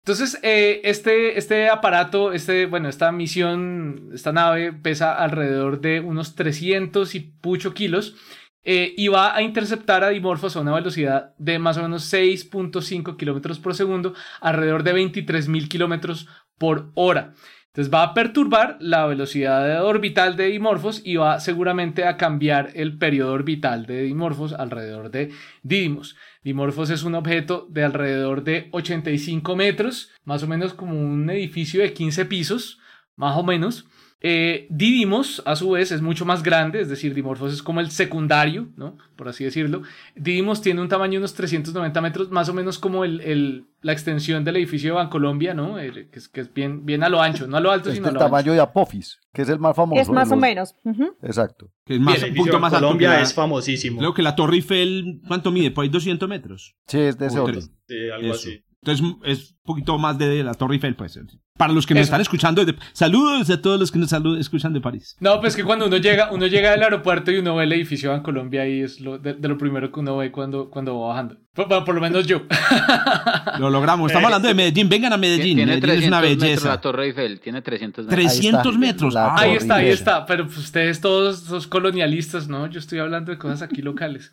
Entonces, eh, este, este aparato, este, bueno, esta misión, esta nave pesa alrededor de unos 300 y pucho kilos eh, y va a interceptar a Dimorphos a una velocidad de más o menos 6.5 kilómetros por segundo, alrededor de 23.000 kilómetros por hora. Entonces va a perturbar la velocidad orbital de Dimorphos y va seguramente a cambiar el periodo orbital de Dimorphos alrededor de Didymos. Dimorphos es un objeto de alrededor de 85 metros, más o menos como un edificio de 15 pisos, más o menos. Eh, Didymos, a su vez, es mucho más grande, es decir, Dimorphos es como el secundario, ¿no? Por así decirlo. Didymos tiene un tamaño de unos 390 metros, más o menos como el, el- la extensión del edificio de Bancolombia, ¿no? Eh, que, es, que es bien, bien a lo ancho, no a lo alto, Es sino a lo ancho. tamaño de Apophis, que es el más famoso. Es más o menos. Exacto. Que es más, Bien, un El punto más alto Colombia la- es famosísimo. Creo que la Torre Eiffel, ¿cuánto mide? Por ahí 200 metros. Sí, es de ese tres. Sí, algo Eso. así. Entonces es un poquito más de la Torre Eiffel, pues. Para los que nos Eso. están escuchando, de- saludos a todos los que nos escuchan de París. No, pues que cuando uno llega, uno llega del aeropuerto y uno ve el edificio de Bancolombia y es lo, de, de lo primero que uno ve cuando, cuando va bajando. Por, por lo menos yo. Lo logramos. Estamos hablando de Medellín. Vengan a Medellín. Tiene Medellín es 300 una metros belleza. la Torre Eiffel, tiene 300 metros. Tres- 300 Ahí está, metros. Ah, Ahí está, ahí está. Pero pues, ustedes todos son colonialistas, ¿no? Yo estoy hablando de cosas aquí locales.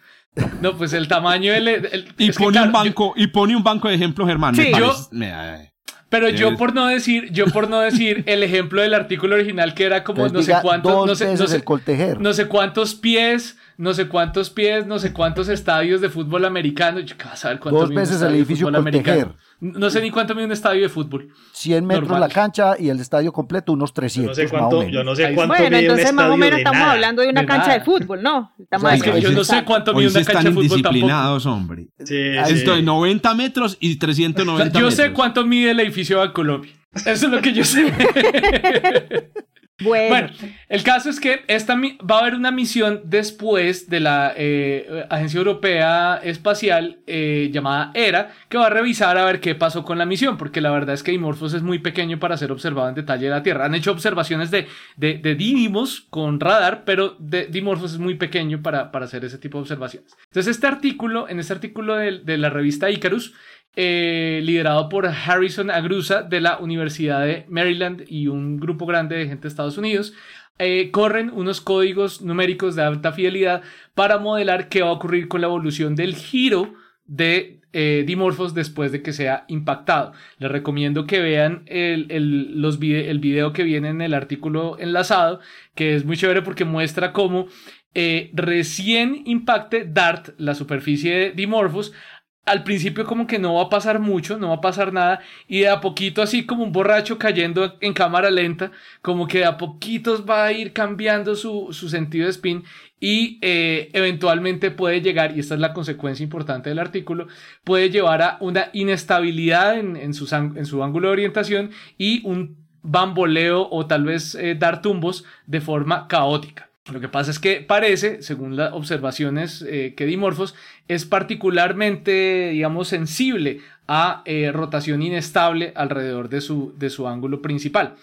No, pues el tamaño del... el- Y pone claro, un yo- banco, y pone un banco de ejemplo, Germán. Sí, me yo- parece- me- ay. pero yo por no decir, yo por no decir el ejemplo del artículo original que era como Entonces no sé cuántos, no sé, no sé, el coltejer. no sé cuántos pies, no sé cuántos pies, no sé cuántos estadios de fútbol americano. Yo, ¿qué vas a ver cuánto Dos mide un veces el edificio americano? No sé ni cuánto mide un estadio de fútbol. 100 metros Normal. la cancha y el estadio completo unos Yo 300 no sé más o cuánto, menos. yo no sé cuánto Bueno, mide un entonces más o estadio menos de estamos nada. hablando de una De cancha nada. de fútbol, ¿no? El O sea, Es que yo no sé cuánto mide una cancha están de fútbol tampoco. indisciplinados, hombre. Sí, Esto sí. de 90 metros y 390 Yo sé metros. cuánto mide el edificio de Colombia. Eso es lo que yo sé. Bueno, el caso es que esta va a haber una misión después de la eh, Agencia Europea Espacial eh, llamada ERA que va a revisar a ver qué pasó con la misión, porque la verdad es que Dimorphos es muy pequeño para ser observado en detalle de la Tierra. Han hecho observaciones de, de, con radar, pero de Dimorphos es muy pequeño para, hacer ese tipo de observaciones. Entonces, este artículo, en este artículo de la revista Icarus, eh, liderado por Harrison Agrusa de la Universidad de Maryland y un grupo grande de gente de Estados Unidos, eh, corren unos códigos numéricos de alta fidelidad para modelar qué va a ocurrir con la evolución del giro de eh, Dimorphos después de que sea impactado. Les recomiendo que vean el, el- los el video que viene en el artículo enlazado, que es muy chévere porque muestra cómo recién impacte DART, la superficie de Dimorphos, al principio como que no va a pasar mucho, no va a pasar nada, y de a poquito así como un borracho cayendo en cámara lenta, como que de a poquitos va a ir cambiando su, su sentido de spin y eh, eventualmente puede llegar, y esta es la consecuencia importante del artículo, puede llevar a una inestabilidad en, en en su ángulo de orientación y un bamboleo o tal vez eh, dar tumbos de forma caótica. Lo que pasa es que parece, según las observaciones eh, que Dimorphos, es particularmente, digamos, sensible a eh, rotación inestable alrededor de su, de su ángulo principal.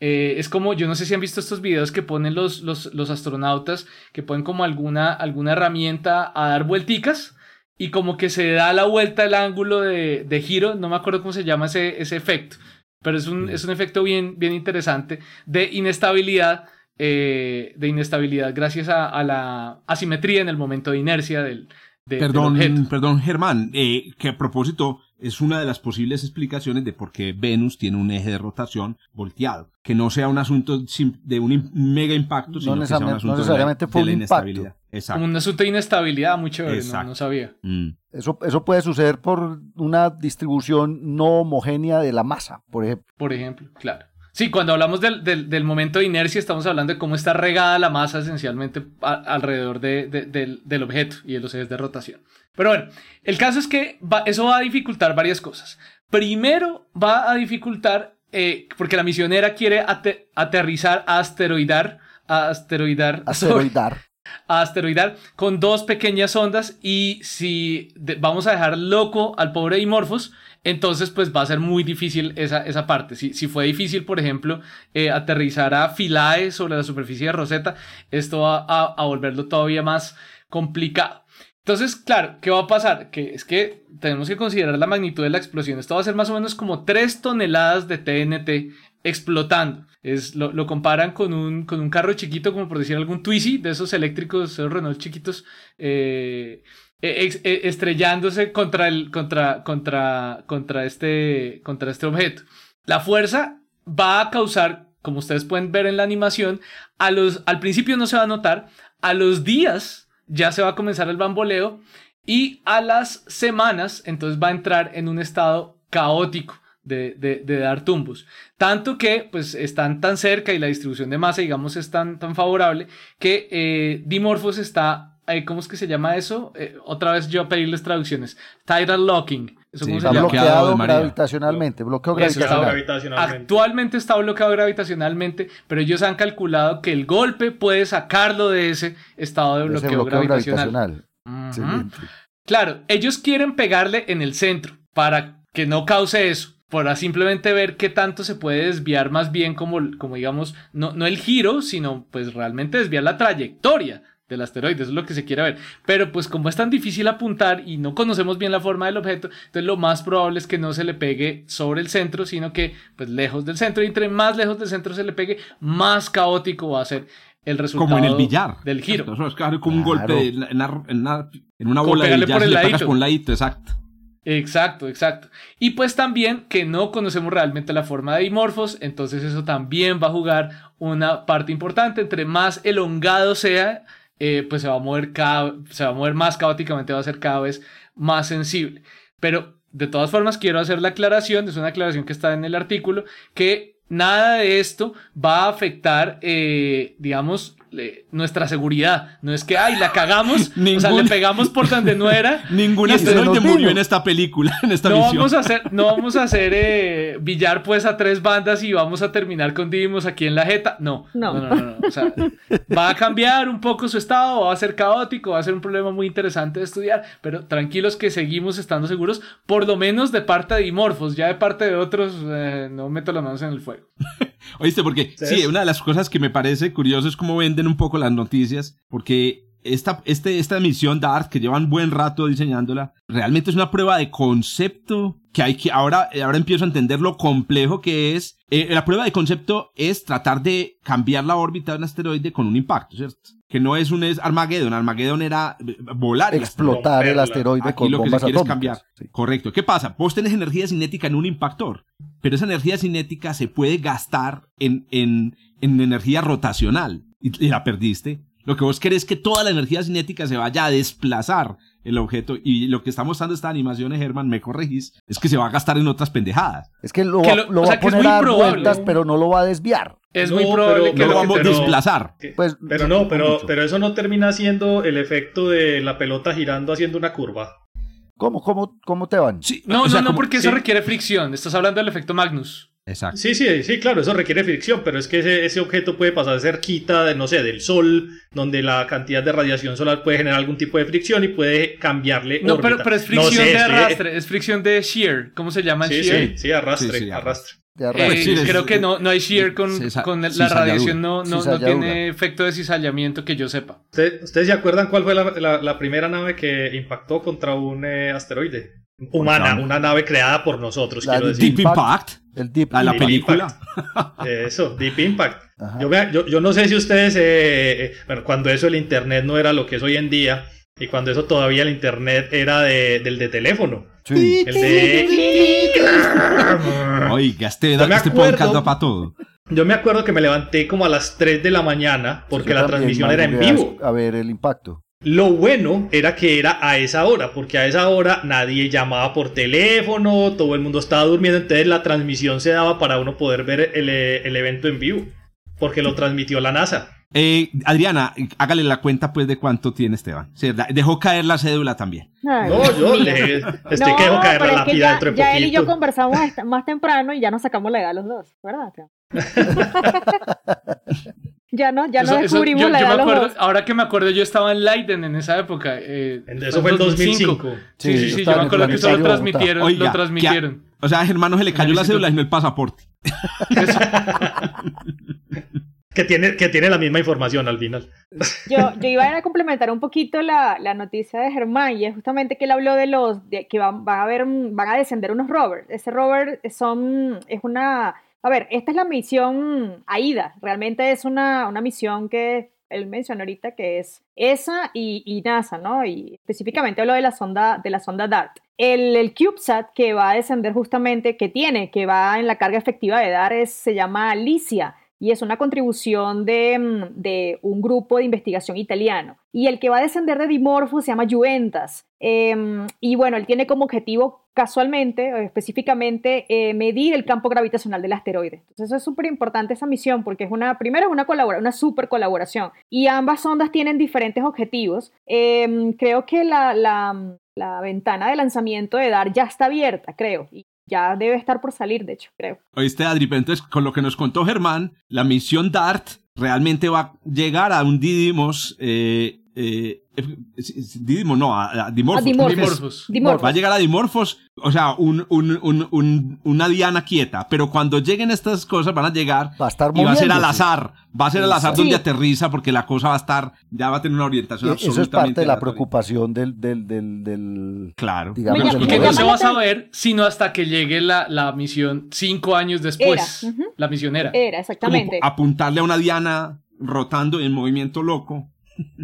Eh, es como, yo no sé si han visto estos videos que ponen los, los, los astronautas, que ponen como alguna, alguna herramienta a dar vuelticas y como que se da la vuelta el ángulo de, de giro, no me acuerdo cómo se llama ese, ese efecto, pero es un, es un efecto bien, bien interesante de inestabilidad, eh, de inestabilidad gracias a, a la asimetría en el momento de inercia del, de- del objeto. Perdón, perdón, Germán, eh, que a propósito es una de las posibles explicaciones de por qué Venus tiene un eje de rotación volteado. Que no sea un asunto de un mega impacto, sino que sea un asunto no necesariamente de la, fue de la un impacto. inestabilidad. Exacto. Como un asunto de inestabilidad, muy chévere, no, no sabía. Mm. Eso, eso puede suceder por una distribución no homogénea de la masa, por ejemplo. por ejemplo, claro. Sí, cuando hablamos del, del- del momento de inercia, estamos hablando de cómo está regada la masa esencialmente a- alrededor de- de- del, del objeto y de los ejes de rotación. Pero bueno, el caso es que va- eso va a dificultar varias cosas. Primero, va a dificultar, eh, porque la misionera quiere ate- aterrizar, a asteroidar, a asteroidar, Asteroidar. a asteroidal con dos pequeñas ondas y si de- vamos a dejar loco al pobre Dimorphos, entonces pues va a ser muy difícil esa, esa parte. Si, si fue difícil, por ejemplo, eh, aterrizar a Philae sobre la superficie de Rosetta, esto va a, volverlo todavía más complicado. Entonces, claro, ¿qué va a pasar? Que es que tenemos que considerar la magnitud de la explosión. Esto va a ser más o menos como 3 toneladas de TNT explotando. Es, lo, lo comparan con un, con un carro chiquito, como por decir algún Twizy, de esos eléctricos, esos Renault chiquitos, eh, estrellándose contra, el, contra, contra, contra, este, contra este objeto. La fuerza va a causar, como ustedes pueden ver en la animación, a los, al principio no se va a notar, a los días ya se va a comenzar el bamboleo y a las semanas entonces va a entrar en un estado caótico de, de- de dar tumbos. Tanto que pues están tan cerca y la distribución de masa digamos es tan, tan favorable que eh, Dimorphos está, eh, ¿cómo es que se llama eso? Eh, otra vez yo a pedirles traducciones. Tidal locking. ¿Eso Sí, cómo se Está Bloqueado gravitacionalmente, bloqueo gravitacional. gravitacionalmente. Actualmente está bloqueado gravitacionalmente, pero ellos han calculado que el golpe puede sacarlo de ese estado de Ese bloqueo, gravitacional. Claro, ellos quieren pegarle en el centro para que no cause eso, para simplemente ver qué tanto se puede desviar más bien como, como digamos, no, no el giro, sino pues realmente desviar la trayectoria del asteroide, eso es lo que se quiere ver. Pero pues como es tan difícil apuntar y no conocemos bien la forma del objeto, entonces lo más probable es que no se le pegue sobre el centro, sino que pues lejos del centro, y entre más lejos del centro se le pegue, más caótico va a ser el resultado Como en el billar. del giro. Exacto, Eso es claro, como un golpe en, una, en una- en una Como bola de billar por si el le pegas por un ladito, exacto. Exacto, exacto. Y pues también que no conocemos realmente la forma de dimorfos, entonces eso también va a jugar una parte importante. Entre más elongado sea eh, pues se va a mover cada, se va a mover más caóticamente, va a ser cada vez más sensible. Pero de todas formas quiero hacer la aclaración, es una aclaración que está en el artículo, que nada de esto va a afectar, eh, digamos, nuestra seguridad. No es que, ay, la cagamos, o sea, le pegamos por donde no era. Ningún asteroide murió en esta película, en esta no misión. Vamos a hacer, no vamos a hacer eh, billar pues a tres bandas y vamos a terminar con Dimos aquí en la jeta. No, no, no, no, O sea, va a cambiar un poco su estado, va a ser caótico, va a ser un problema muy interesante de estudiar, pero tranquilos que seguimos estando seguros, por lo menos de parte de Dimorphos, ya de parte de otros, eh, no meto las manos en el fuego. Oíste, porque sí, una de las cosas que me parece curioso es cómo venden un poco las noticias, porque esta, este, esta emisión DART, que llevan buen rato diseñándola, realmente es una prueba de concepto que hay que, ahora, ahora empiezo a entender lo complejo que es. Eh, la prueba de concepto es tratar de cambiar la órbita de un asteroide con un impacto, ¿cierto? Que no es un es Armageddon, Armageddon era eh, volar. Explotar el asteroide, con lo bombas que se cambiar. Correcto. ¿Qué pasa? Vos tenés energía cinética en un impactor, pero esa energía cinética se puede gastar en, en, en energía rotacional y, la perdiste. Lo que vos querés es que toda la energía cinética se vaya a desplazar el objeto y lo que está mostrando esta animación, Germán, me corregís, es que se va a gastar en otras pendejadas. Es que lo, va a poner a dar vueltas, pero no lo va a desviar. Es muy probable que lo vamos a desplazar. Pues, pero no, pero, pero eso no termina siendo el efecto de la pelota girando haciendo una curva. ¿Cómo, cómo, cómo te van? no, no, no, porque eso requiere fricción. Estás hablando del efecto Magnus. Exacto. Sí, sí, sí, claro, eso requiere fricción, pero es que ese, ese, objeto puede pasar cerquita, de, no sé, del sol, donde la cantidad de radiación solar puede generar algún tipo de fricción y puede cambiarle. No, pero, pero, es fricción de arrastre, es fricción de shear. ¿Cómo se llama sí, shear? Sí, sí, arrastre, arrastre. Eh, creo que no, no hay shear con, con la radiación, no, no, no, tiene efecto de cizallamiento que yo sepa. ¿Ustedes se acuerdan cuál fue la, la, primera nave que impactó contra un eh, asteroide? Humana, una nave creada por nosotros, quiero decir. Deep Impact. El Deep la, la película. Eso, Deep Impact. Yo, yo, yo, no sé si ustedes, eh, eh, bueno, cuando eso el Internet no era lo que es hoy en día, y cuando eso todavía el Internet era de, del de teléfono. Sí. El de... Oiga, este, este podcast para todo. Yo me acuerdo que me levanté como a las 3 de la mañana porque la transmisión era en vivo. A ver el impacto. Lo bueno era que era a esa hora, porque a esa hora nadie llamaba por teléfono, todo el mundo estaba durmiendo, entonces la transmisión se daba para uno poder ver el, el evento en vivo, porque lo transmitió la NASA. Eh, Adriana, hágale la cuenta pues de cuánto tiene Esteban. dejó caer la cédula también. no, yo le estoy que dejo caer la lápida dentro de ya él y yo conversamos más temprano y ya nos sacamos la edad los dos, ¿verdad? Ya no, ya no descubrimos la edad Ahora que me acuerdo, yo estaba en Leiden en esa época. Eh, eso fue en 2005. Sí, sí, sí, yo me acuerdo que eso lo transmitieron. lo transmitieron. o sea, hermano se le cayó la cédula y no el pasaporte. que, tiene, que tiene la misma información al final. Yo, yo iba a complementar un poquito la, la, noticia de Germán y es justamente que él habló de los que van, van, a ver, van a descender unos rovers. Ese rover son, es una a ver, esta es la misión AIDA. Realmente es una, una misión que él mencionó ahorita que es esa y, NASA, ¿no? Y específicamente hablo de la sonda, de la sonda DART. El, el, CubeSat que va a descender justamente, que tiene, que va en la carga efectiva de DART, se llama Alicia y es una contribución de, mm, de, un grupo de investigación italiano. Y el que va a descender de Dimorphos se llama Juventas. Em, y bueno, él tiene como objetivo casualmente, específicamente, eh, medir el campo gravitacional del asteroide. Entonces eso es súper importante esa misión porque es una, primero es una colaboración, una super colaboración. Y ambas sondas tienen diferentes objetivos. Em, creo que la, la, ventana de lanzamiento de DAR ya está abierta, creo. Y ya debe estar por salir, de hecho, creo. Oíste, Adri, entonces, con lo que nos contó Germán, la misión DART realmente va a llegar a un Didymos eh, eh, Didymos, no, a, Dimorphos. Va a llegar a Dimorphos, o sea, un, un, un, una diana quieta, pero cuando lleguen estas cosas van a llegar va a estar y va a ser al azar, va a ser al azar donde aterriza porque la cosa va a estar, ya va a tener una orientación absolutamente. Eso es parte de la preocupación del, del, del, del claro. Digamos, que no se va a saber sino hasta que llegue la, la misión cinco años después, la misionera. Era, exactamente. apuntarle a una diana rotando en movimiento loco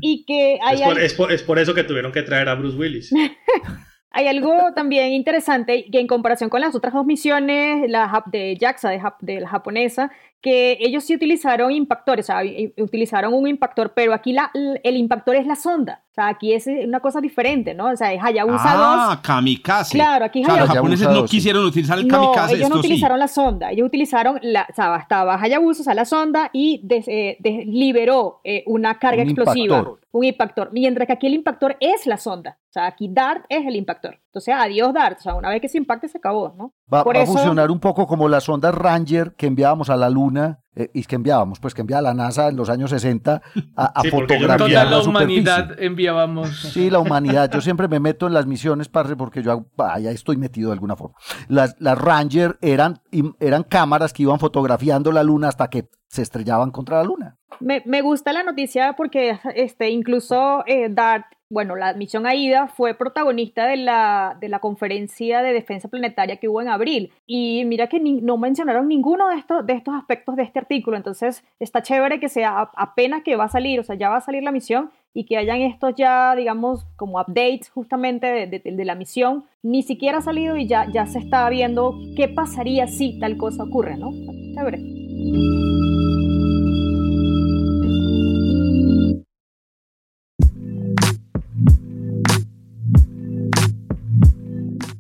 y que es, por, es, por, eso que tuvieron que traer a Bruce Willis. Hay algo también interesante que en comparación con las otras dos misiones, la de JAXA, de, de la japonesa, que ellos sí utilizaron impactores, o sea, utilizaron un impactor, pero aquí la, el impactor es la sonda. O sea, aquí es una cosa diferente, ¿no? O sea, es Hayabusa ah, kamikaze. Claro, aquí Hayabusa. los japoneses no quisieron utilizar el kamikaze. No, ellos no utilizaron la sonda. Ellos utilizaron, la, o sea, estaba Hayabusa, o sea, la sonda, y eh, liberó eh, una carga explosiva. Un impactor. Mientras que aquí el impactor es la sonda. O sea, aquí DART es el impactor. Entonces, adiós DART. O sea, una vez que se impacte, se acabó, ¿no? Va, a funcionar un poco como la sonda Ranger que enviábamos a la Luna eh, y que enviábamos, pues que enviaba la NASA en los años 60 a, a fotografiar toda la, humanidad enviábamos. Sí, la humanidad. Yo siempre me meto en las misiones, parce, porque yo ya estoy metido de alguna forma. Las, las Ranger eran, eran cámaras que iban fotografiando la Luna hasta que se estrellaban contra la Luna. Me, me gusta la noticia porque este, incluso eh, DART bueno, la misión AIDA fue protagonista de la, de la conferencia de defensa planetaria que hubo en abril. Y mira que no mencionaron ninguno de estos, de estos aspectos de este artículo. Entonces, está chévere que sea apenas que va a salir, o sea, ya va a salir la misión y que hayan estos ya, digamos, como updates justamente de, de, la misión. Ni siquiera ha salido y ya, ya se está viendo qué pasaría si tal cosa ocurre, ¿no? Chévere.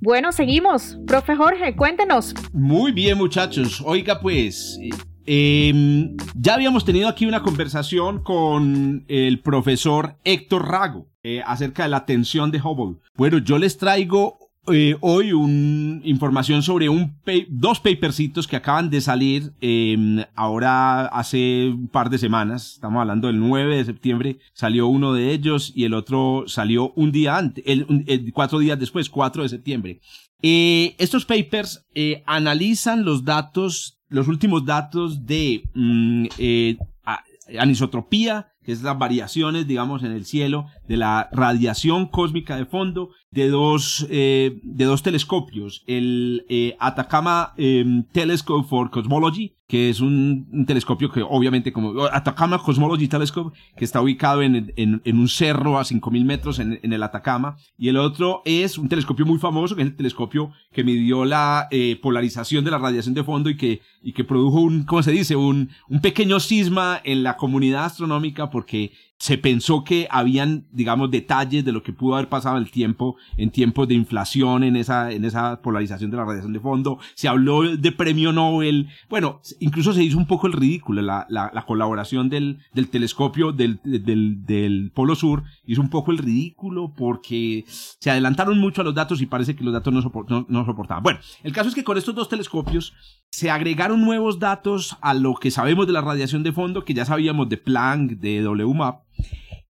Bueno, seguimos. Profe Jorge, cuéntenos. Muy bien, muchachos. Oiga, pues, em, ya habíamos tenido aquí una conversación con el profesor Héctor Rago eh, acerca de la tensión de Hubble. Bueno, yo les traigo eh, hoy una información sobre un dos papercitos que acaban de salir em, ahora hace un par de semanas. Estamos hablando del 9 de septiembre. Salió uno de ellos y el otro salió un día antes, el, cuatro días después, 4 de septiembre. Eh, estos papers eh, analizan los datos, los últimos datos de mm, anisotropía, que es las variaciones, digamos, en el cielo de la radiación cósmica de fondo de dos, eh, de dos telescopios, el eh, Atacama em, Telescope for Cosmology, que es un, telescopio que obviamente como Atacama Cosmology Telescope, que está ubicado en, en, en un cerro a 5000 metros en, en, el Atacama, y el otro es un telescopio muy famoso, que es el telescopio que midió la eh, polarización de la radiación de fondo y que, y que produjo un, ¿cómo se dice? Un, un pequeño cisma en la comunidad astronómica porque se pensó que habían, digamos, detalles de lo que pudo haber pasado el tiempo, en tiempos de inflación, en esa, en esa polarización de la radiación de fondo. Se habló de premio Nobel. Bueno, incluso se hizo un poco el ridículo. La, la, la colaboración del, del telescopio del, del, del Polo Sur hizo un poco el ridículo porque se adelantaron mucho a los datos y parece que los datos no, no, no soportaban. Bueno, el caso es que con estos dos telescopios se agregaron nuevos datos a lo que sabemos de la radiación de fondo, que ya sabíamos de Planck, de WMAP,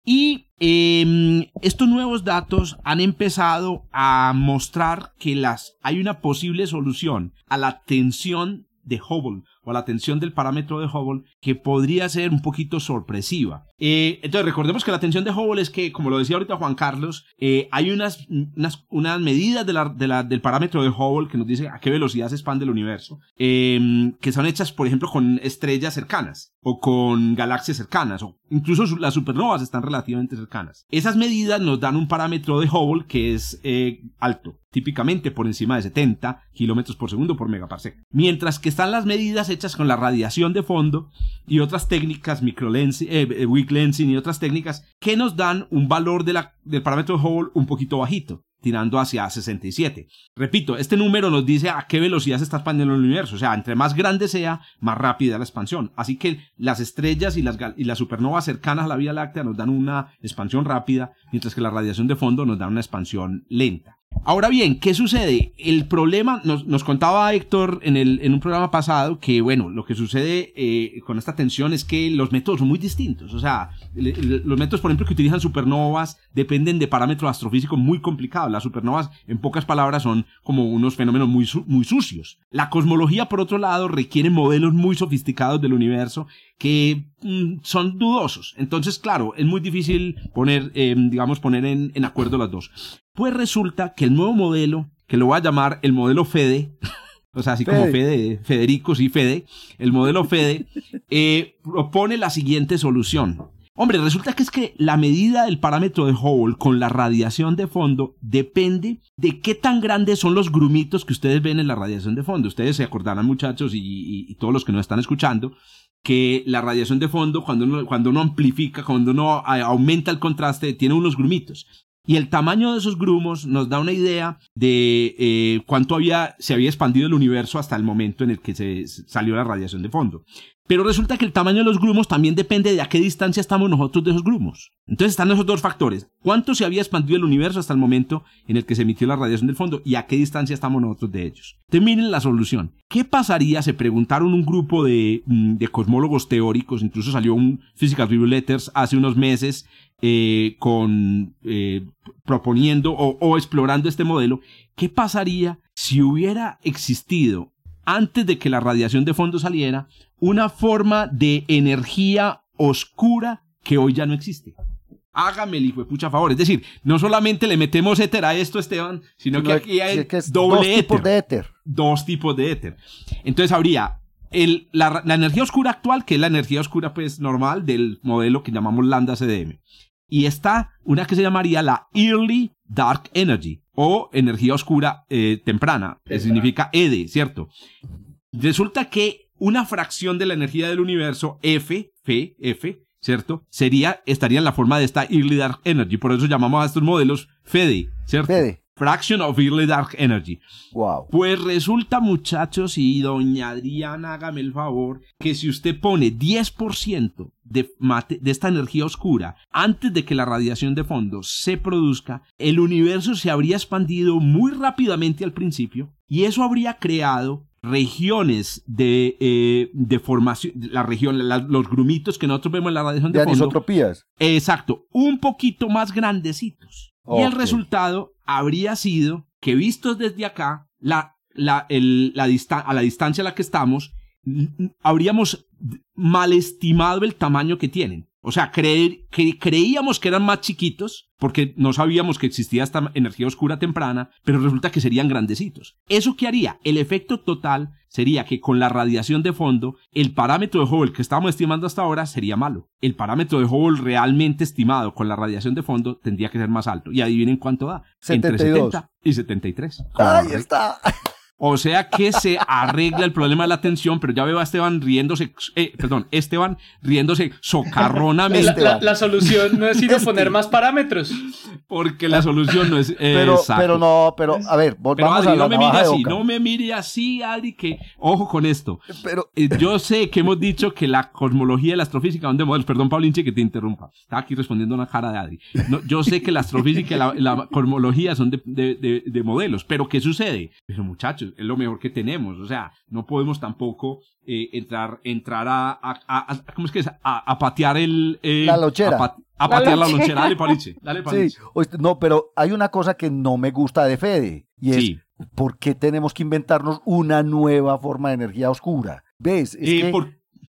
y em, estos nuevos datos han empezado a mostrar que las, hay una posible solución a la tensión de Hubble o a la tensión del parámetro de Hubble que podría ser un poquito sorpresiva. Eh, entonces recordemos que la tensión de Hubble es que, como lo decía ahorita Juan Carlos, eh, hay unas, unas, unas medidas del parámetro de Hubble que nos dice a qué velocidad se expande el universo, eh, que son hechas, por ejemplo, con estrellas cercanas o con galaxias cercanas o incluso las supernovas están relativamente cercanas. Esas medidas nos dan un parámetro de Hubble que es alto, típicamente por encima de 70 kilómetros por segundo por megaparsec. Mientras que están las medidas hechas con la radiación de fondo y otras técnicas, microlensing, weak lensing y otras técnicas que nos dan un valor de la, del parámetro Hubble un poquito bajito tirando hacia 67. Repito, este número nos dice a qué velocidad se está expandiendo el universo, o sea, entre más grande sea, más rápida la expansión. Así que las estrellas y las, y las supernovas cercanas a la Vía Láctea nos dan una expansión rápida, mientras que la radiación de fondo nos da una expansión lenta. Ahora bien, ¿qué sucede? El problema, nos, contaba Héctor en, el, en un programa pasado que, bueno, lo que sucede eh, con esta tensión es que los métodos son muy distintos. O sea, los métodos, por ejemplo, que utilizan supernovas dependen de parámetros astrofísicos muy complicados. Las supernovas, en pocas palabras, son como unos fenómenos muy, muy sucios. La cosmología, por otro lado, requiere modelos muy sofisticados del universo que mm, son dudosos. Entonces, claro, es muy difícil poner, eh, digamos, poner en acuerdo las dos. Pues resulta que el nuevo modelo, que lo voy a llamar el modelo FEDE, o sea, así como Fede, Federico, sí, Fede, el modelo Fede, eh, propone la siguiente solución. Hombre, resulta que es que la medida del parámetro de Hubble con la radiación de fondo depende de qué tan grandes son los grumitos que ustedes ven en la radiación de fondo. Ustedes se acordarán, muchachos, y, todos los que nos están escuchando, que la radiación de fondo, cuando uno, cuando uno amplifica, cuando uno aumenta el contraste, tiene unos grumitos. Y el tamaño de esos grumos nos da una idea de eh, cuánto había, se había expandido el universo hasta el momento en el que se salió la radiación de fondo. Pero resulta que el tamaño de los grumos también depende de a qué distancia estamos nosotros de esos grumos. Entonces están esos dos factores. ¿Cuánto se había expandido el universo hasta el momento en el que se emitió la radiación del fondo y a qué distancia estamos nosotros de ellos? Entonces miren la solución. ¿Qué pasaría? Se preguntaron un grupo de, mm, de cosmólogos teóricos, incluso salió un Physical Review Letters hace unos meses eh, con eh, proponiendo o, o explorando este modelo. ¿Qué pasaría si hubiera existido antes de que la radiación de fondo saliera, una forma de energía oscura que hoy ya no existe. Hágame el hijo de pucha favor. Es decir, no solamente le metemos éter a esto, Esteban, sino que aquí hay doble dos tipos de éter. Dos tipos de éter. Entonces habría el, la, la, energía oscura actual, que es la energía oscura pues normal del modelo que llamamos lambda CDM. Y está una que se llamaría la Early Dark Energy o energía oscura eh, temprana, que significa ED, ¿cierto? Resulta que una fracción de la energía del universo, F, F, F, ¿cierto? Sería, estaría en la forma de esta Early Dark Energy. Por eso llamamos a estos modelos FEDE, ¿cierto? FEDE. Fraction of Early Dark Energy. Wow. Pues resulta, muchachos, y doña Adriana, hágame el favor, que si usted pone 10% de, de esta energía oscura antes de que la radiación de fondo se produzca, el universo se habría expandido muy rápidamente al principio y eso habría creado regiones de, eh, de formación, la región, los grumitos que nosotros vemos en la radiación de, de fondo. anisotropías. Exacto, un poquito más grandecitos. Y el resultado habría sido que vistos desde acá, la, la, el, la a la distancia a la que estamos, habríamos malestimado el tamaño que tienen. O sea, creer, que creíamos que eran más chiquitos porque no sabíamos que existía esta energía oscura temprana, pero resulta que serían grandecitos. ¿Eso qué haría? El efecto total sería que con la radiación de fondo, el parámetro de Hubble que estábamos estimando hasta ahora sería malo. El parámetro de Hubble realmente estimado con la radiación de fondo tendría que ser más alto. Y adivinen cuánto da. Entre 70 y 73. Ahí está. O sea que se arregla el problema de la tensión, pero ya veo a Esteban riéndose, eh, perdón, Esteban riéndose socarronamente. La, la, solución no es ir a poner más parámetros. Porque la solución no es. pero, pero no, pero a ver, vamos a no me mire así, no me mire así, Adri, que ojo con esto. Pero eh, yo sé que hemos dicho que la cosmología y la astrofísica son de modelos. Perdón, Paulinche, que te interrumpa. Estaba aquí respondiendo a una cara de Adri. No, yo sé que la astrofísica y la, cosmología son de, de, de modelos, pero ¿qué sucede? Pero muchachos, es lo mejor que tenemos. O sea, no podemos tampoco eh, entrar, entrar a, a, ¿cómo es que es? A, patear el... Eh, la lochera. A, patear la, lochera. Dale, Paliche. Dale, Sí, no, pero hay una cosa que no me gusta de Fede. Y es, ¿por qué tenemos que inventarnos una nueva forma de energía oscura? ¿Ves? Eh,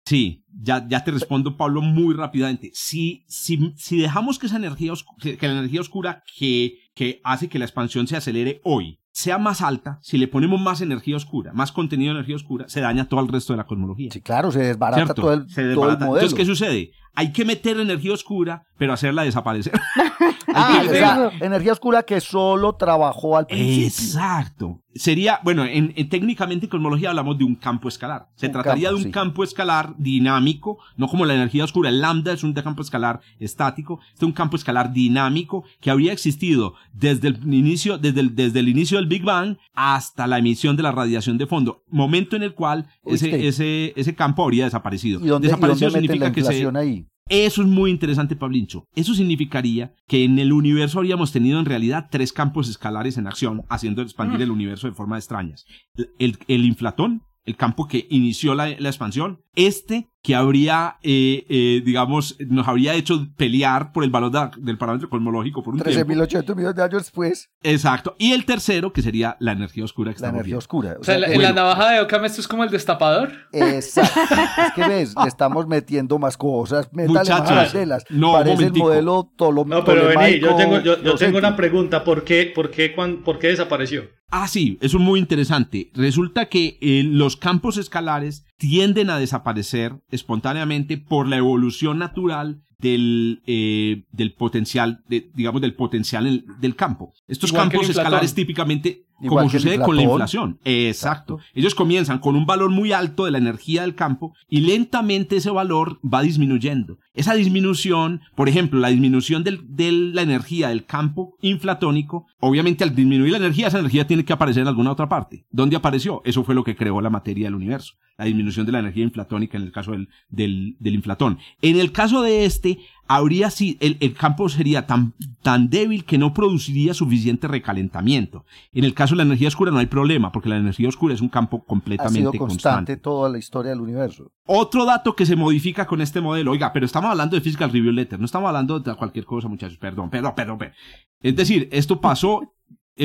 sí, ya, ya te respondo, Pablo, muy rápidamente. Si, si, si dejamos que esa energía oscura, que la energía oscura que, que hace que la expansión se acelere hoy, sea más alta, si le ponemos más energía oscura, más contenido de energía oscura, se daña todo el resto de la cosmología. Sí, claro, se desbarata todo el, se desbarata. Todo el modelo. Entonces, ¿qué sucede? Hay que meter energía oscura, pero hacerla desaparecer. ah, energía oscura que solo trabajó al principio. Exacto. Sería, bueno, en, técnicamente en cosmología hablamos de un campo escalar. Se trataría de un campo escalar dinámico, no como la energía oscura. El lambda es un campo escalar estático. Este es un campo escalar dinámico que habría existido desde el inicio, desde el, desde el inicio del Big Bang hasta la emisión de la radiación de fondo. Momento en el cual ese, ese, ese campo habría desaparecido. ¿Y dónde, Desaparecido significa que se, ahí? Eso es muy interesante, Pablincho. Eso significaría que en el universo habríamos tenido en realidad tres campos escalares en acción, haciendo expandir el universo de forma extrañas. El, el inflatón, el campo que inició la, la expansión, este que habría, eh, eh, digamos, nos habría hecho pelear por el valor del parámetro cosmológico por un 13.800 millones de años después. Exacto. Y el tercero, que sería la energía oscura. la energía oscura. O, sea, en la navaja de Ockham esto es como el destapador. Exacto. es que ves, le estamos metiendo más cosas, métale más telas. No, Parece el modelo No, pero vení, yo tengo, yo, tengo una pregunta. ¿Por qué, por, qué, ¿Por qué desapareció? Ah, sí, eso es muy interesante. Resulta que eh, los campos escalares tienden a desaparecer espontáneamente por la evolución natural del, eh, del potencial, de, digamos, del potencial del campo. Estos Igual campos escalares típicamente, Igual como sucede con la inflación. Exacto. Ellos comienzan con un valor muy alto de la energía del campo y lentamente ese valor va disminuyendo. Esa disminución, por ejemplo, la disminución del- de la energía del campo inflatónico, obviamente al disminuir la energía, esa energía tiene que aparecer en alguna otra parte. ¿Dónde apareció? Eso fue lo que creó la materia del universo. La disminución de la energía inflatónica en el caso del, del, del inflatón. En el caso de este, habría si el, el campo sería tan, tan débil que no produciría suficiente recalentamiento. En el caso de la energía oscura no hay problema, porque la energía oscura es un campo Ha completamente sido constante constante. toda la historia del universo. Otro dato que se modifica con este modelo, oiga, pero estamos hablando de Physical Review Letter, no estamos hablando de cualquier cosa, muchachos, perdón, perdón, perdón. perdón. Es decir, esto pasó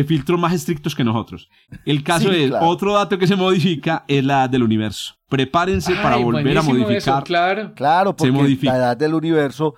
filtros más estrictos que nosotros. El caso Sí, es, claro. otro dato que se modifica es la edad del universo. Prepárense para volver a modificar. eso, claro. Claro, porque modifica. la edad del universo,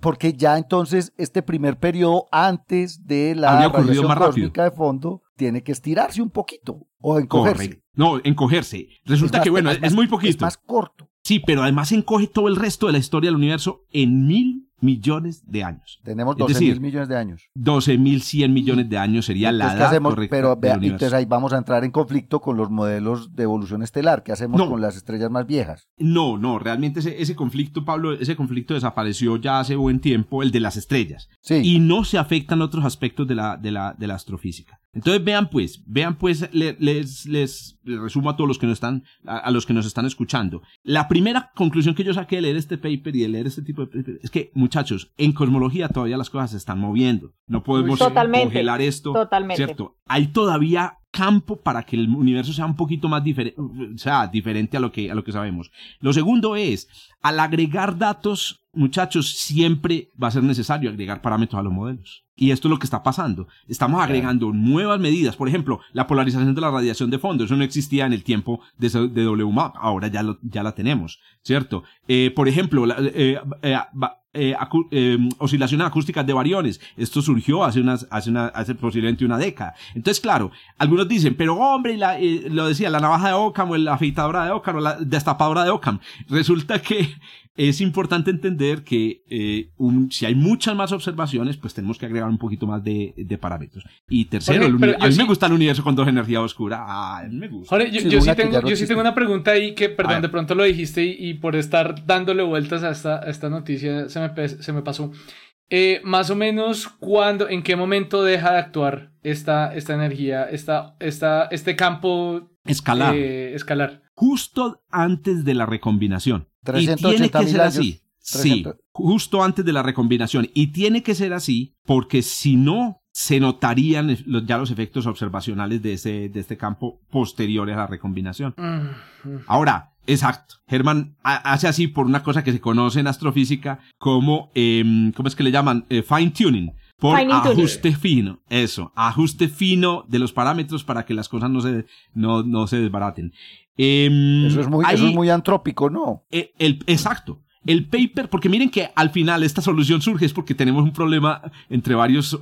porque ya entonces este primer periodo antes de la Habría ocurrido radiación más rápido. cósmica de fondo tiene que estirarse un poquito o encogerse. Correcto. No, encogerse. Resulta Es más- que, bueno, es, más- muy Es poquito. más corto. Sí, pero además encoge todo el resto de la historia del universo en mil millones de años. Tenemos Es 12 decir, mil millones de años. 12.100 millones de años sería la Entonces, ¿qué edad hacemos? correcta Pero vea, entonces ahí vamos a entrar en conflicto con los modelos de evolución estelar. ¿Qué hacemos No. con las estrellas más viejas? No, no, realmente ese, ese conflicto, Pablo, ese conflicto desapareció ya hace buen tiempo, el de las estrellas. Sí. Y no se afectan otros aspectos de la, de la, de la astrofísica. Entonces vean pues, vean pues, le- les, les, les resumo a todos los que nos están, a, a los que nos están escuchando. La primera conclusión que yo saqué de leer este paper y de leer este tipo de paper es que, muchachos, en cosmología todavía las cosas se están moviendo. No podemos Totalmente, congelar esto. totalmente. ¿Cierto? Hay todavía campo para que el universo sea un poquito más diferente, sea, diferente a lo que, a lo que sabemos. Lo segundo es, al agregar datos, muchachos, siempre va a ser necesario agregar parámetros a los modelos. Y esto es lo que está pasando. Estamos agregando nuevas medidas. Por ejemplo, la polarización de la radiación de fondo. Eso no existía en el tiempo de, de WMAP. Ahora ya, lo- ya la tenemos. ¿Cierto? Eh, por ejemplo, la- eh, eh, ba- eh, eh, oscilaciones acústicas de variones. Esto surgió hace unas, hace una, hace posiblemente una década. Entonces, claro, algunos dicen, pero hombre, la- eh, lo decía, la navaja de Ockham o la afeitadora de Ockham o la destapadora de Ockham. Resulta que es importante entender que eh, un- si hay muchas más observaciones, pues tenemos que agregar un poquito más de, de parámetros. Y tercero, Jorge, el a mí sí- me gusta el universo con dos energías oscuras. Ah, a mí me gusta. Jorge, yo, Sí, yo sí tengo, yo sí tengo una pregunta ahí que, perdón, de pronto lo dijiste y, y por estar dándole vueltas a esta, a esta noticia se me, se me pasó. Eh, más o menos, ¿cuándo, en qué momento deja de actuar esta, esta energía, esta, esta, este campo Escalar. eh, escalar? justo antes de la recombinación. Y 380 tiene que ser años. así. Sí, 300. justo antes de la recombinación. Y tiene que ser así porque si no, se notarían los- ya los efectos observacionales de, ese, de este campo posteriores a la recombinación. Mm, mm. Ahora, exacto. Herman ha- hace así por una cosa que se conoce en astrofísica como, em, ¿cómo es que le llaman? Eh, fine tuning. Por Fine tuning. ajuste fino. Eso, ajuste fino de los parámetros para que las cosas no se, no, no se desbaraten. Em, Eso es muy, eso es muy antrópico, ¿no? el, exacto. El paper, porque miren que al final esta solución surge es porque tenemos un problema entre varios,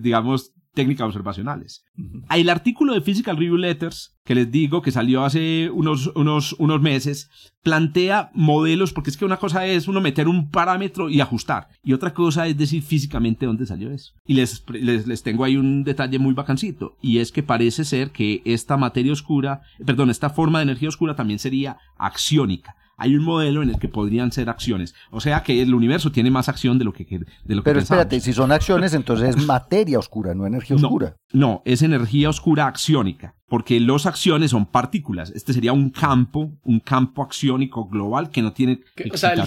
digamos, técnicas observacionales. El artículo de Physical Review Letters, que les digo que salió hace unos, unos, unos meses, plantea modelos, porque es que una cosa es uno meter un parámetro y ajustar, y otra cosa es decir físicamente dónde salió eso. Y les, les, les tengo ahí un detalle muy bacancito, y es que parece ser que esta materia oscura, perdón, esta forma de energía oscura también sería axiónica. Hay un modelo en el que podrían ser acciones. O sea que el universo tiene más acción de lo que, de lo que Pero pensábamos. espérate, si son acciones, entonces es materia oscura, no energía oscura. No, es energía oscura axiónica, porque los acciones son partículas. Este sería un campo, un campo axiónico global que no tiene Que- O sea, el,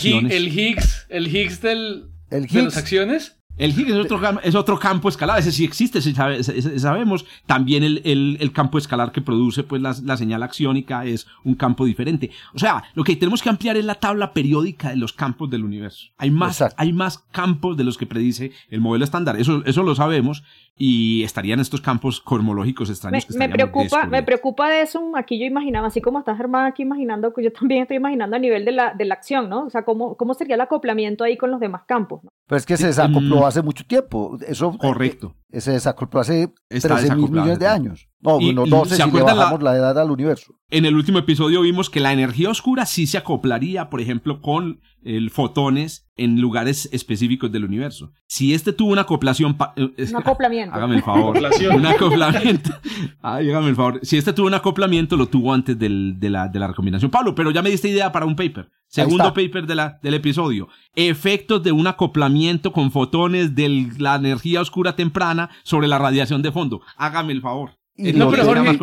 Higgs, el Higgs del, El de las Higgs, acciones. El Higgs es otro, es otro campo escalar, ese sí existe, ese sabe- ese- ese sabemos. También el, el- el campo escalar que produce pues la, la señal axiónica es un campo diferente. O sea, lo que tenemos que ampliar es la tabla periódica de los campos del universo. Hay más, Exacto. hay más campos de los que predice el modelo estándar. Eso, eso lo sabemos y estarían estos campos cosmológicos Me, extraños que me preocupa, me preocupa de eso. Aquí yo imaginaba, así como está Germán aquí imaginando, que yo también estoy imaginando a nivel de la, de la acción, ¿no? O sea, ¿cómo, cómo sería el acoplamiento ahí con los demás campos? ¿no? pero es que se desacopló Mm. hace mucho tiempo. Eso, Correcto. eh, se desacopló hace Está 13 mil millones de años. No, Y- no y 12 ¿se si le la- bajamos la edad al universo. En el último episodio vimos que la energía oscura sí se acoplaría, por ejemplo, con el, fotones en lugares específicos del universo. Si este tuvo una acoplación... un acoplamiento. Hágame el favor. un acoplamiento. Ay, hágame el favor. Si este tuvo un acoplamiento, lo tuvo antes del, de, la, de la recombinación. Pablo, pero ya me diste idea para un paper. Segundo paper de la, del episodio. Efectos de un acoplamiento con fotones de la energía oscura temprana sobre la radiación de fondo. Hágame el favor. No, pero Jorge,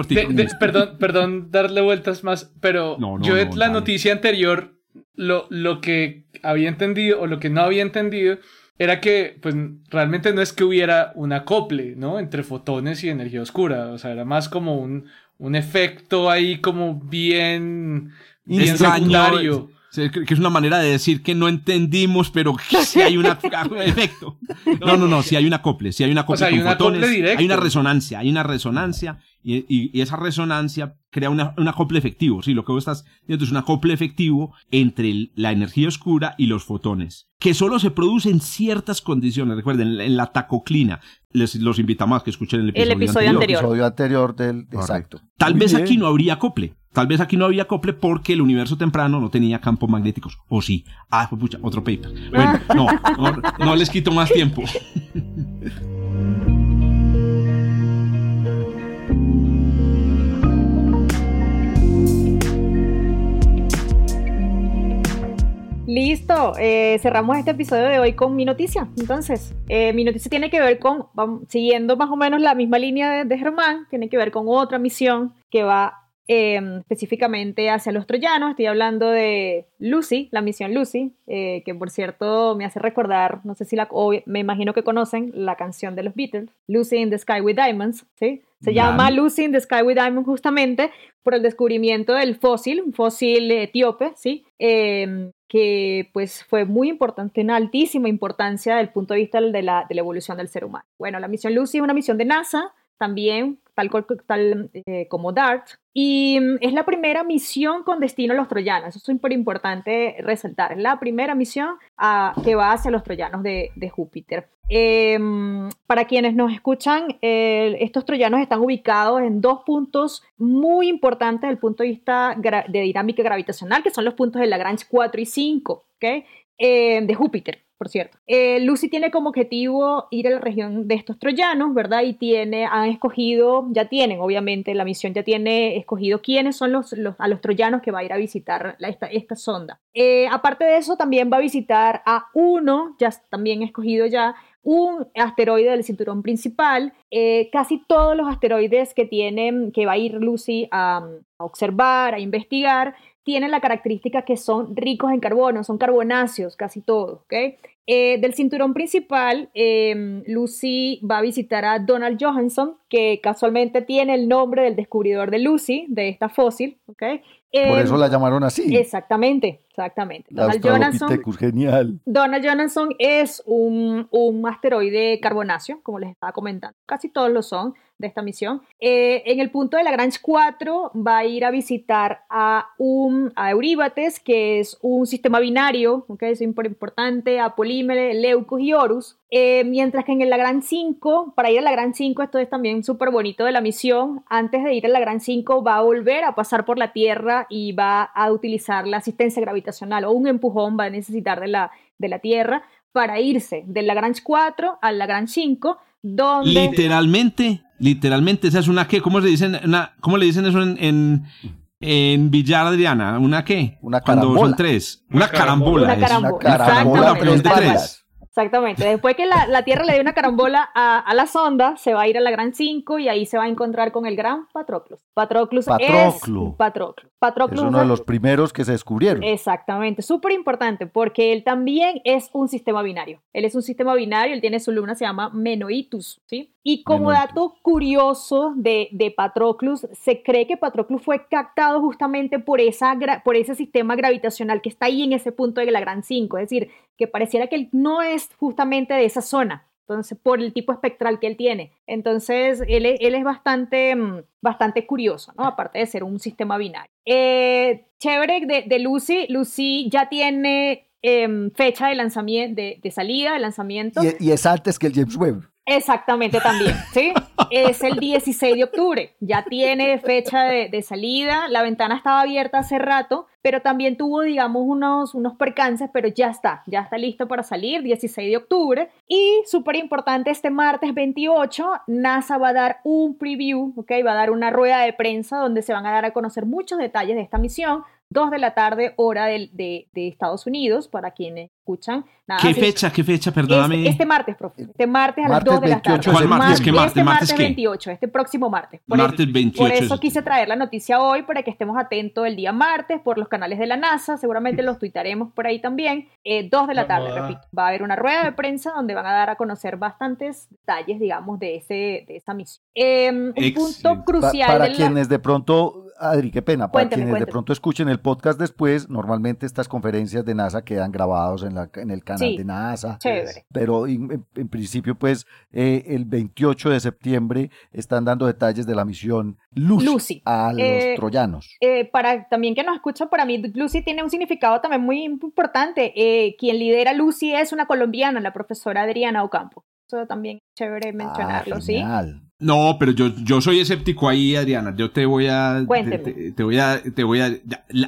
perdón, perdón darle vueltas más, pero yo en la noticia anterior lo, lo que había entendido o lo que no había entendido era que pues realmente no es que hubiera un acople, ¿no? Entre fotones y energía oscura, o sea, era más como un, un efecto ahí como bien, bien secundario que es una manera de decir que no entendimos, pero que sí hay un efecto. No, no, no, si hay un acople, si hay un acople con fotones, hay una resonancia, hay una resonancia y, esa resonancia crea una, un acople efectivo. Sí, lo que vos estás diciendo es un acople efectivo entre la energía oscura y los fotones, que solo se produce en ciertas condiciones. Recuerden, en la tacoclina. Les los invitamos a que escuchen el episodio, el episodio anterior. El episodio anterior del... Exacto. Tal vez aquí no habría acople. Tal vez aquí no había acople porque el universo temprano no tenía campos magnéticos. O sí. Ah, pues pucha, otro paper. Bueno, no, no, no les quito más tiempo. Listo, eh, cerramos este episodio de hoy con mi noticia. Entonces, eh, mi noticia tiene que ver con, siguiendo más o menos la misma línea de, de Germán, tiene que ver con otra misión que va Em, específicamente hacia los troyanos. Estoy hablando de Lucy, la misión Lucy, eh, que por cierto me hace recordar, no sé si la, me imagino que conocen la canción de los Beatles, Lucy in the Sky with Diamonds, ¿sí? Se llama Lucy in the Sky with Diamonds justamente por el descubrimiento del fósil, un fósil etíope, ¿sí? Em, que pues fue muy importante, una altísima importancia desde el punto de vista de la, de la evolución del ser humano. Bueno, la misión Lucy es una misión de NASA, también tal, tal eh, como DART, y mm, es la primera misión con destino a los troyanos. Eso es súper importante resaltar. Es la primera misión a, ah, que va hacia los troyanos de, de Júpiter. Em, para quienes nos escuchan, estos troyanos están ubicados en dos puntos muy importantes desde el punto de vista de dinámica gravitacional, que son los puntos de Lagrange 4 y 5, ¿okay? Eh, de Júpiter por cierto. Eh, Lucy tiene como objetivo ir a la región de estos troyanos, ¿verdad? Y tiene, han escogido, ya tienen, obviamente, la misión ya tiene escogido quiénes son los, a los troyanos que va a ir a visitar esta, sonda. Eh, aparte de eso, también va a visitar a uno, ya también escogido ya, un asteroide del cinturón principal. Eh, casi todos los asteroides que tienen, que va a ir Lucy a observar, a investigar, tienen la característica que son ricos en carbono, son carbonáceos casi todos, ¿ok? Eh, del cinturón principal, em, Lucy va a visitar a Donald Johansson, que casualmente tiene el nombre del descubridor de Lucy, de esta fósil, ¿ok? Por eso la llamaron así. Exactamente, exactamente. Donald Johansson, genial. Donald Johansson es un, un asteroide carbonáceo, como les estaba comentando. Casi todos lo son de esta misión. Eh, en el punto de Lagrange 4 va a ir a visitar a, un, a Euríbates, que es un sistema binario, okay, es importante, a Polímere, Leucus y Horus. Eh, mientras que en el Lagrange 5, para ir al Lagrange 5, esto es también súper bonito de la misión, antes de ir al Lagrange 5 va a volver a pasar por la Tierra y va a utilizar la asistencia gravitacional o un empujón va a necesitar de la, de la Tierra para irse del Lagrange 4 al Lagrange 5, donde... Literalmente Literalmente, esa es una que, ¿cómo, dicen, ¿cómo le dicen eso en, en Villar Adriana? ¿Una qué? Una carambola. Cuando son tres. Una, carambola. Una carambola. Una carambola, pero es de tres. Exactamente. Después que la, la Tierra le dé una carambola a, a, la sonda, se va a ir a la Gran 5 y ahí se va a encontrar con el gran Patroclus. Patroclus Patroclo. es Patroclus. Patroclus es uno de los primeros que se descubrieron. Exactamente. Súper importante porque él también es un sistema binario. Él es un sistema binario, él tiene su luna, se llama Menoitus, ¿sí? Y como dato curioso de, de, Patroclus, se cree que Patroclus fue captado justamente por, esa, por ese sistema gravitacional que está ahí en ese punto de la Gran 5. Es decir, que pareciera que él no es justamente de esa zona. Entonces, por el tipo espectral que él tiene. Entonces, él, él es bastante, mm, bastante curioso, ¿no? Aparte de ser un sistema binario. Eh, chévere de, Lucy. Lucy ya tiene Em, fecha de lanzamiento, de, salida, de lanzamiento. Y, es antes que el James Webb. Exactamente también, ¿sí? Es el 16 de octubre, ya tiene fecha de, salida, la ventana estaba abierta hace rato, pero también tuvo, digamos, unos, unos percances, pero ya está, ya está listo para salir, 16 de octubre. Y súper importante, este martes 28, NASA va a dar un preview, ¿ok? Va a dar una rueda de prensa donde se van a dar a conocer muchos detalles de esta misión, 2 de la tarde, hora de, de, de Estados Unidos, para quienes escuchan. ¿Qué fecha? ¿Qué fecha? Perdóname. Este, este, martes, profe. Este martes a las 2 de la tarde. ¿Cuál martes? ¿Qué martes? Este martes 28, este próximo martes. Por martes 28. Por eso quise traer la noticia hoy, para que estemos atentos el día martes por los canales de la NASA. Seguramente los tuitaremos por ahí también. Eh, 2 de la tarde, repito. Va a haber una rueda de prensa donde van a dar a conocer bastantes detalles, digamos, de, ese, de esa misión. Eh, un punto crucial. para quienes de pronto Adri, qué pena, para quienes de pronto escuchen el podcast después, normalmente estas conferencias de NASA quedan grabados en, la, en el canal de NASA. Pero en, principio, pues, eh, el 28 de septiembre están dando detalles de la misión Lucy, a los eh, troyanos. Eh, para también que nos escucha, para mí Lucy tiene un significado también muy importante. quien lidera Lucy es una colombiana, la profesora Adriana Ocampo. Eso también es chévere ah, mencionarlo, ¿sí? No, pero yo, yo soy escéptico ahí, Adriana. Yo te voy a. Te, te, voy a. Te voy a.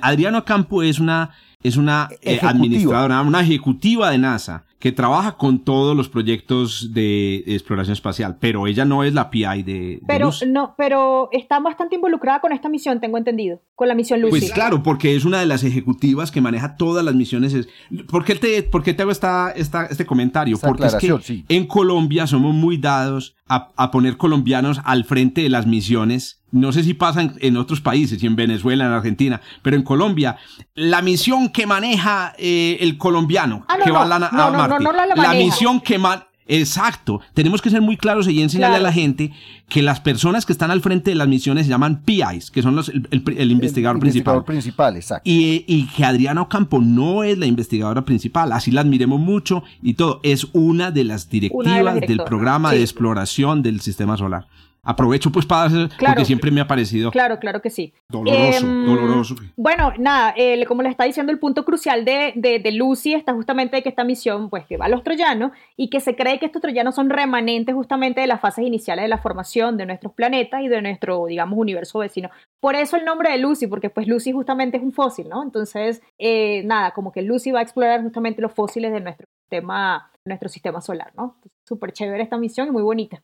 Adriano Campo es una, es una eh, administradora, una ejecutiva de NASA que trabaja con todos los proyectos de exploración espacial, pero ella no es la PI de, pero no, pero está bastante involucrada con esta misión, tengo entendido, con la misión Lucy. Pues claro, porque es una de las ejecutivas que maneja todas las misiones. ¿Por qué te, por qué te hago esta, esta, este comentario? porque es que en Colombia somos muy dados a, a poner colombianos al frente de las misiones no sé si pasa en, otros países, y en Venezuela, en Argentina, pero en Colombia, la misión que maneja eh, el colombiano que va a, la, la, la misión que maneja Exacto. Tenemos que ser muy claros y enseñarle a la gente que las personas que están al frente de las misiones se llaman PIs, que son los, el, investigador principal. principal, exacto. Y, y, que Adriana Ocampo no es la investigadora principal, así la admiremos mucho y todo. Es una de las directivas del programa de exploración del sistema solar. Aprovecho pues para hacer, porque siempre me ha parecido. Claro, claro que sí. Doloroso, em, doloroso. Bueno, nada, como le está diciendo, el punto crucial de, de, Lucy está justamente de que esta misión, pues que va a los troyanos y que se cree que estos troyanos son remanentes justamente de las fases iniciales de la formación de nuestros planetas y de nuestro, digamos, universo vecino. Por eso el nombre de Lucy, porque pues Lucy justamente es un fósil, ¿no? Entonces, eh, nada, como que Lucy va a explorar justamente los fósiles de nuestro sistema, nuestro sistema solar, ¿no? Súper chévere esta misión y muy bonita.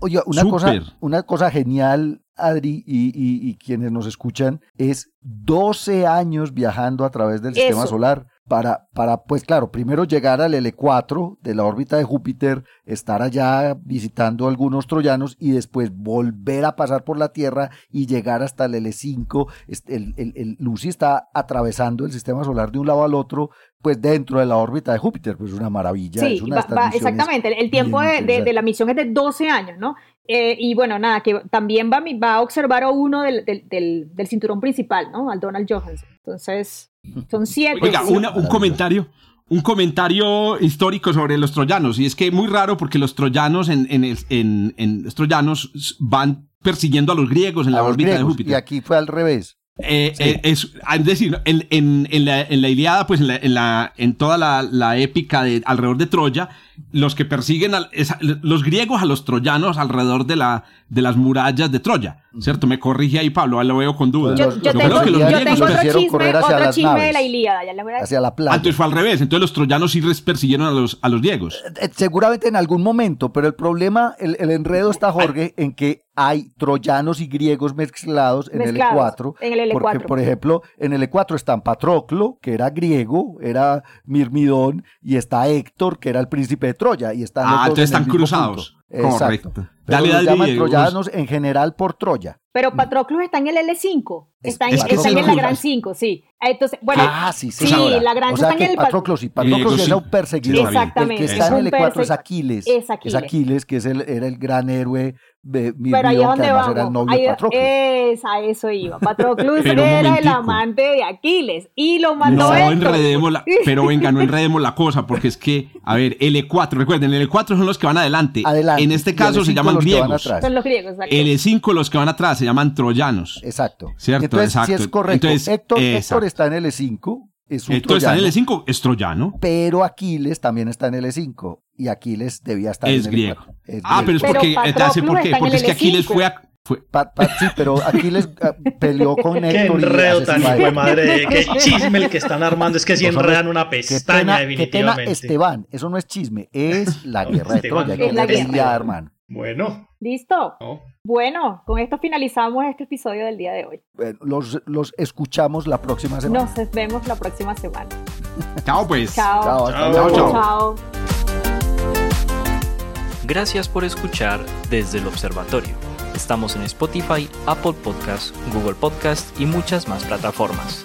Oye, una cosa, una cosa genial, Adri, y, quienes nos escuchan, es 12 años viajando a través del sistema solar para, para, pues claro, primero llegar al L4 de la órbita de Júpiter, estar allá visitando algunos troyanos y después volver a pasar por la Tierra y llegar hasta el L5. El, el, el Lucy está atravesando el sistema solar de un lado al otro, pues dentro de la órbita de Júpiter, pues una maravilla. Sí, exactamente. El tiempo de, de, la misión es de 12 años, ¿no? Eh, y bueno, nada, que también va, va a observar a uno del, del, del, cinturón principal, ¿no? Al Donald Johansson. Entonces, son siete. Oiga, un comentario. Un comentario histórico sobre los troyanos. Y es que es muy raro porque los troyanos en, en, en, en los troyanos van persiguiendo a los griegos en la órbita de Júpiter. Y aquí fue al revés. Eh, eh, es, decir, en, en, en, la, en la Iliada, pues en, la, en, la, en toda la, la, épica de alrededor de Troya, los que persiguen a, los griegos a los troyanos alrededor de, la, de las murallas de Troya, ¿cierto? Me corrige ahí Pablo, lo veo con dudas. Yo, yo, tengo, que los yo tengo otro chisme, otro chisme de la Iliada. Ya a... Hacia la playa. entonces fue al revés, entonces los troyanos sí persiguieron a los, a los griegos. Eh, seguramente en algún momento, pero el problema, el, el enredo está, Jorge, en que hay troyanos y griegos mezclados en el E4. En el L4. Porque, por ejemplo, en el E4 están Patroclo, que era griego, era Mirmidón, y está Héctor, que era el príncipe de Troya. Y están ah, entonces están cruzados. Exacto. Pero los llaman troyanos en general por Troya. Pero Patroclus está en el L5. Está en, está en la Gran 5, sí. Entonces, bueno, ah, sí, sí, sí la Gran o sea está en el Patroclus, sí, Patroclus es un perseguidor. Exactamente. El que está en el L4 es Aquiles. Es Aquiles. Es Aquiles, que es el, era el gran héroe pero ahí es donde vamos. Era el novio ahí, es, a eso iba. Patroclus era el amante de Aquiles y lo mandó no, enredemos la, Pero venga, no enredemos la cosa, porque es que, a ver, L4, recuerden, el L4 son los que van adelante. adelante. En este caso se llaman griegos. Son los griegos, exacto. L5 los que van atrás llaman troyanos. Exacto. ¿Cierto? Entonces, exacto. si es correcto. Héctor, Héctor está en L5 es un Entonces está en troyano, el E5, es troyano. pero Aquiles también está en el E5 y Aquiles debía estar Es en el griego. E4. Es Ah, pero es Pero porque, sé por qué, porque es que Aquiles L5. fue a... fue- Pa- pa- sí, pero Aquiles ah, peleó con Qué Héctor y enredo tan hijo de Héctor. madre, qué chisme el que están armando, es que si Pues, hombre, enredan una Qué pestaña pena, qué pena, definitivamente. Esteban, eso no es chisme, es la No, guerra de Troya, es que la guerra. hermano. Bueno, ¿Listo? no. Bueno, con esto finalizamos este episodio del día de hoy. Bueno, los, los escuchamos la próxima semana. Nos vemos la próxima semana. Chao pues. Chao. Chao, hasta Chao, luego. chao. Chao. Gracias por escuchar desde el observatorio. Estamos en Spotify, Apple Podcast, Google Podcast y muchas más plataformas.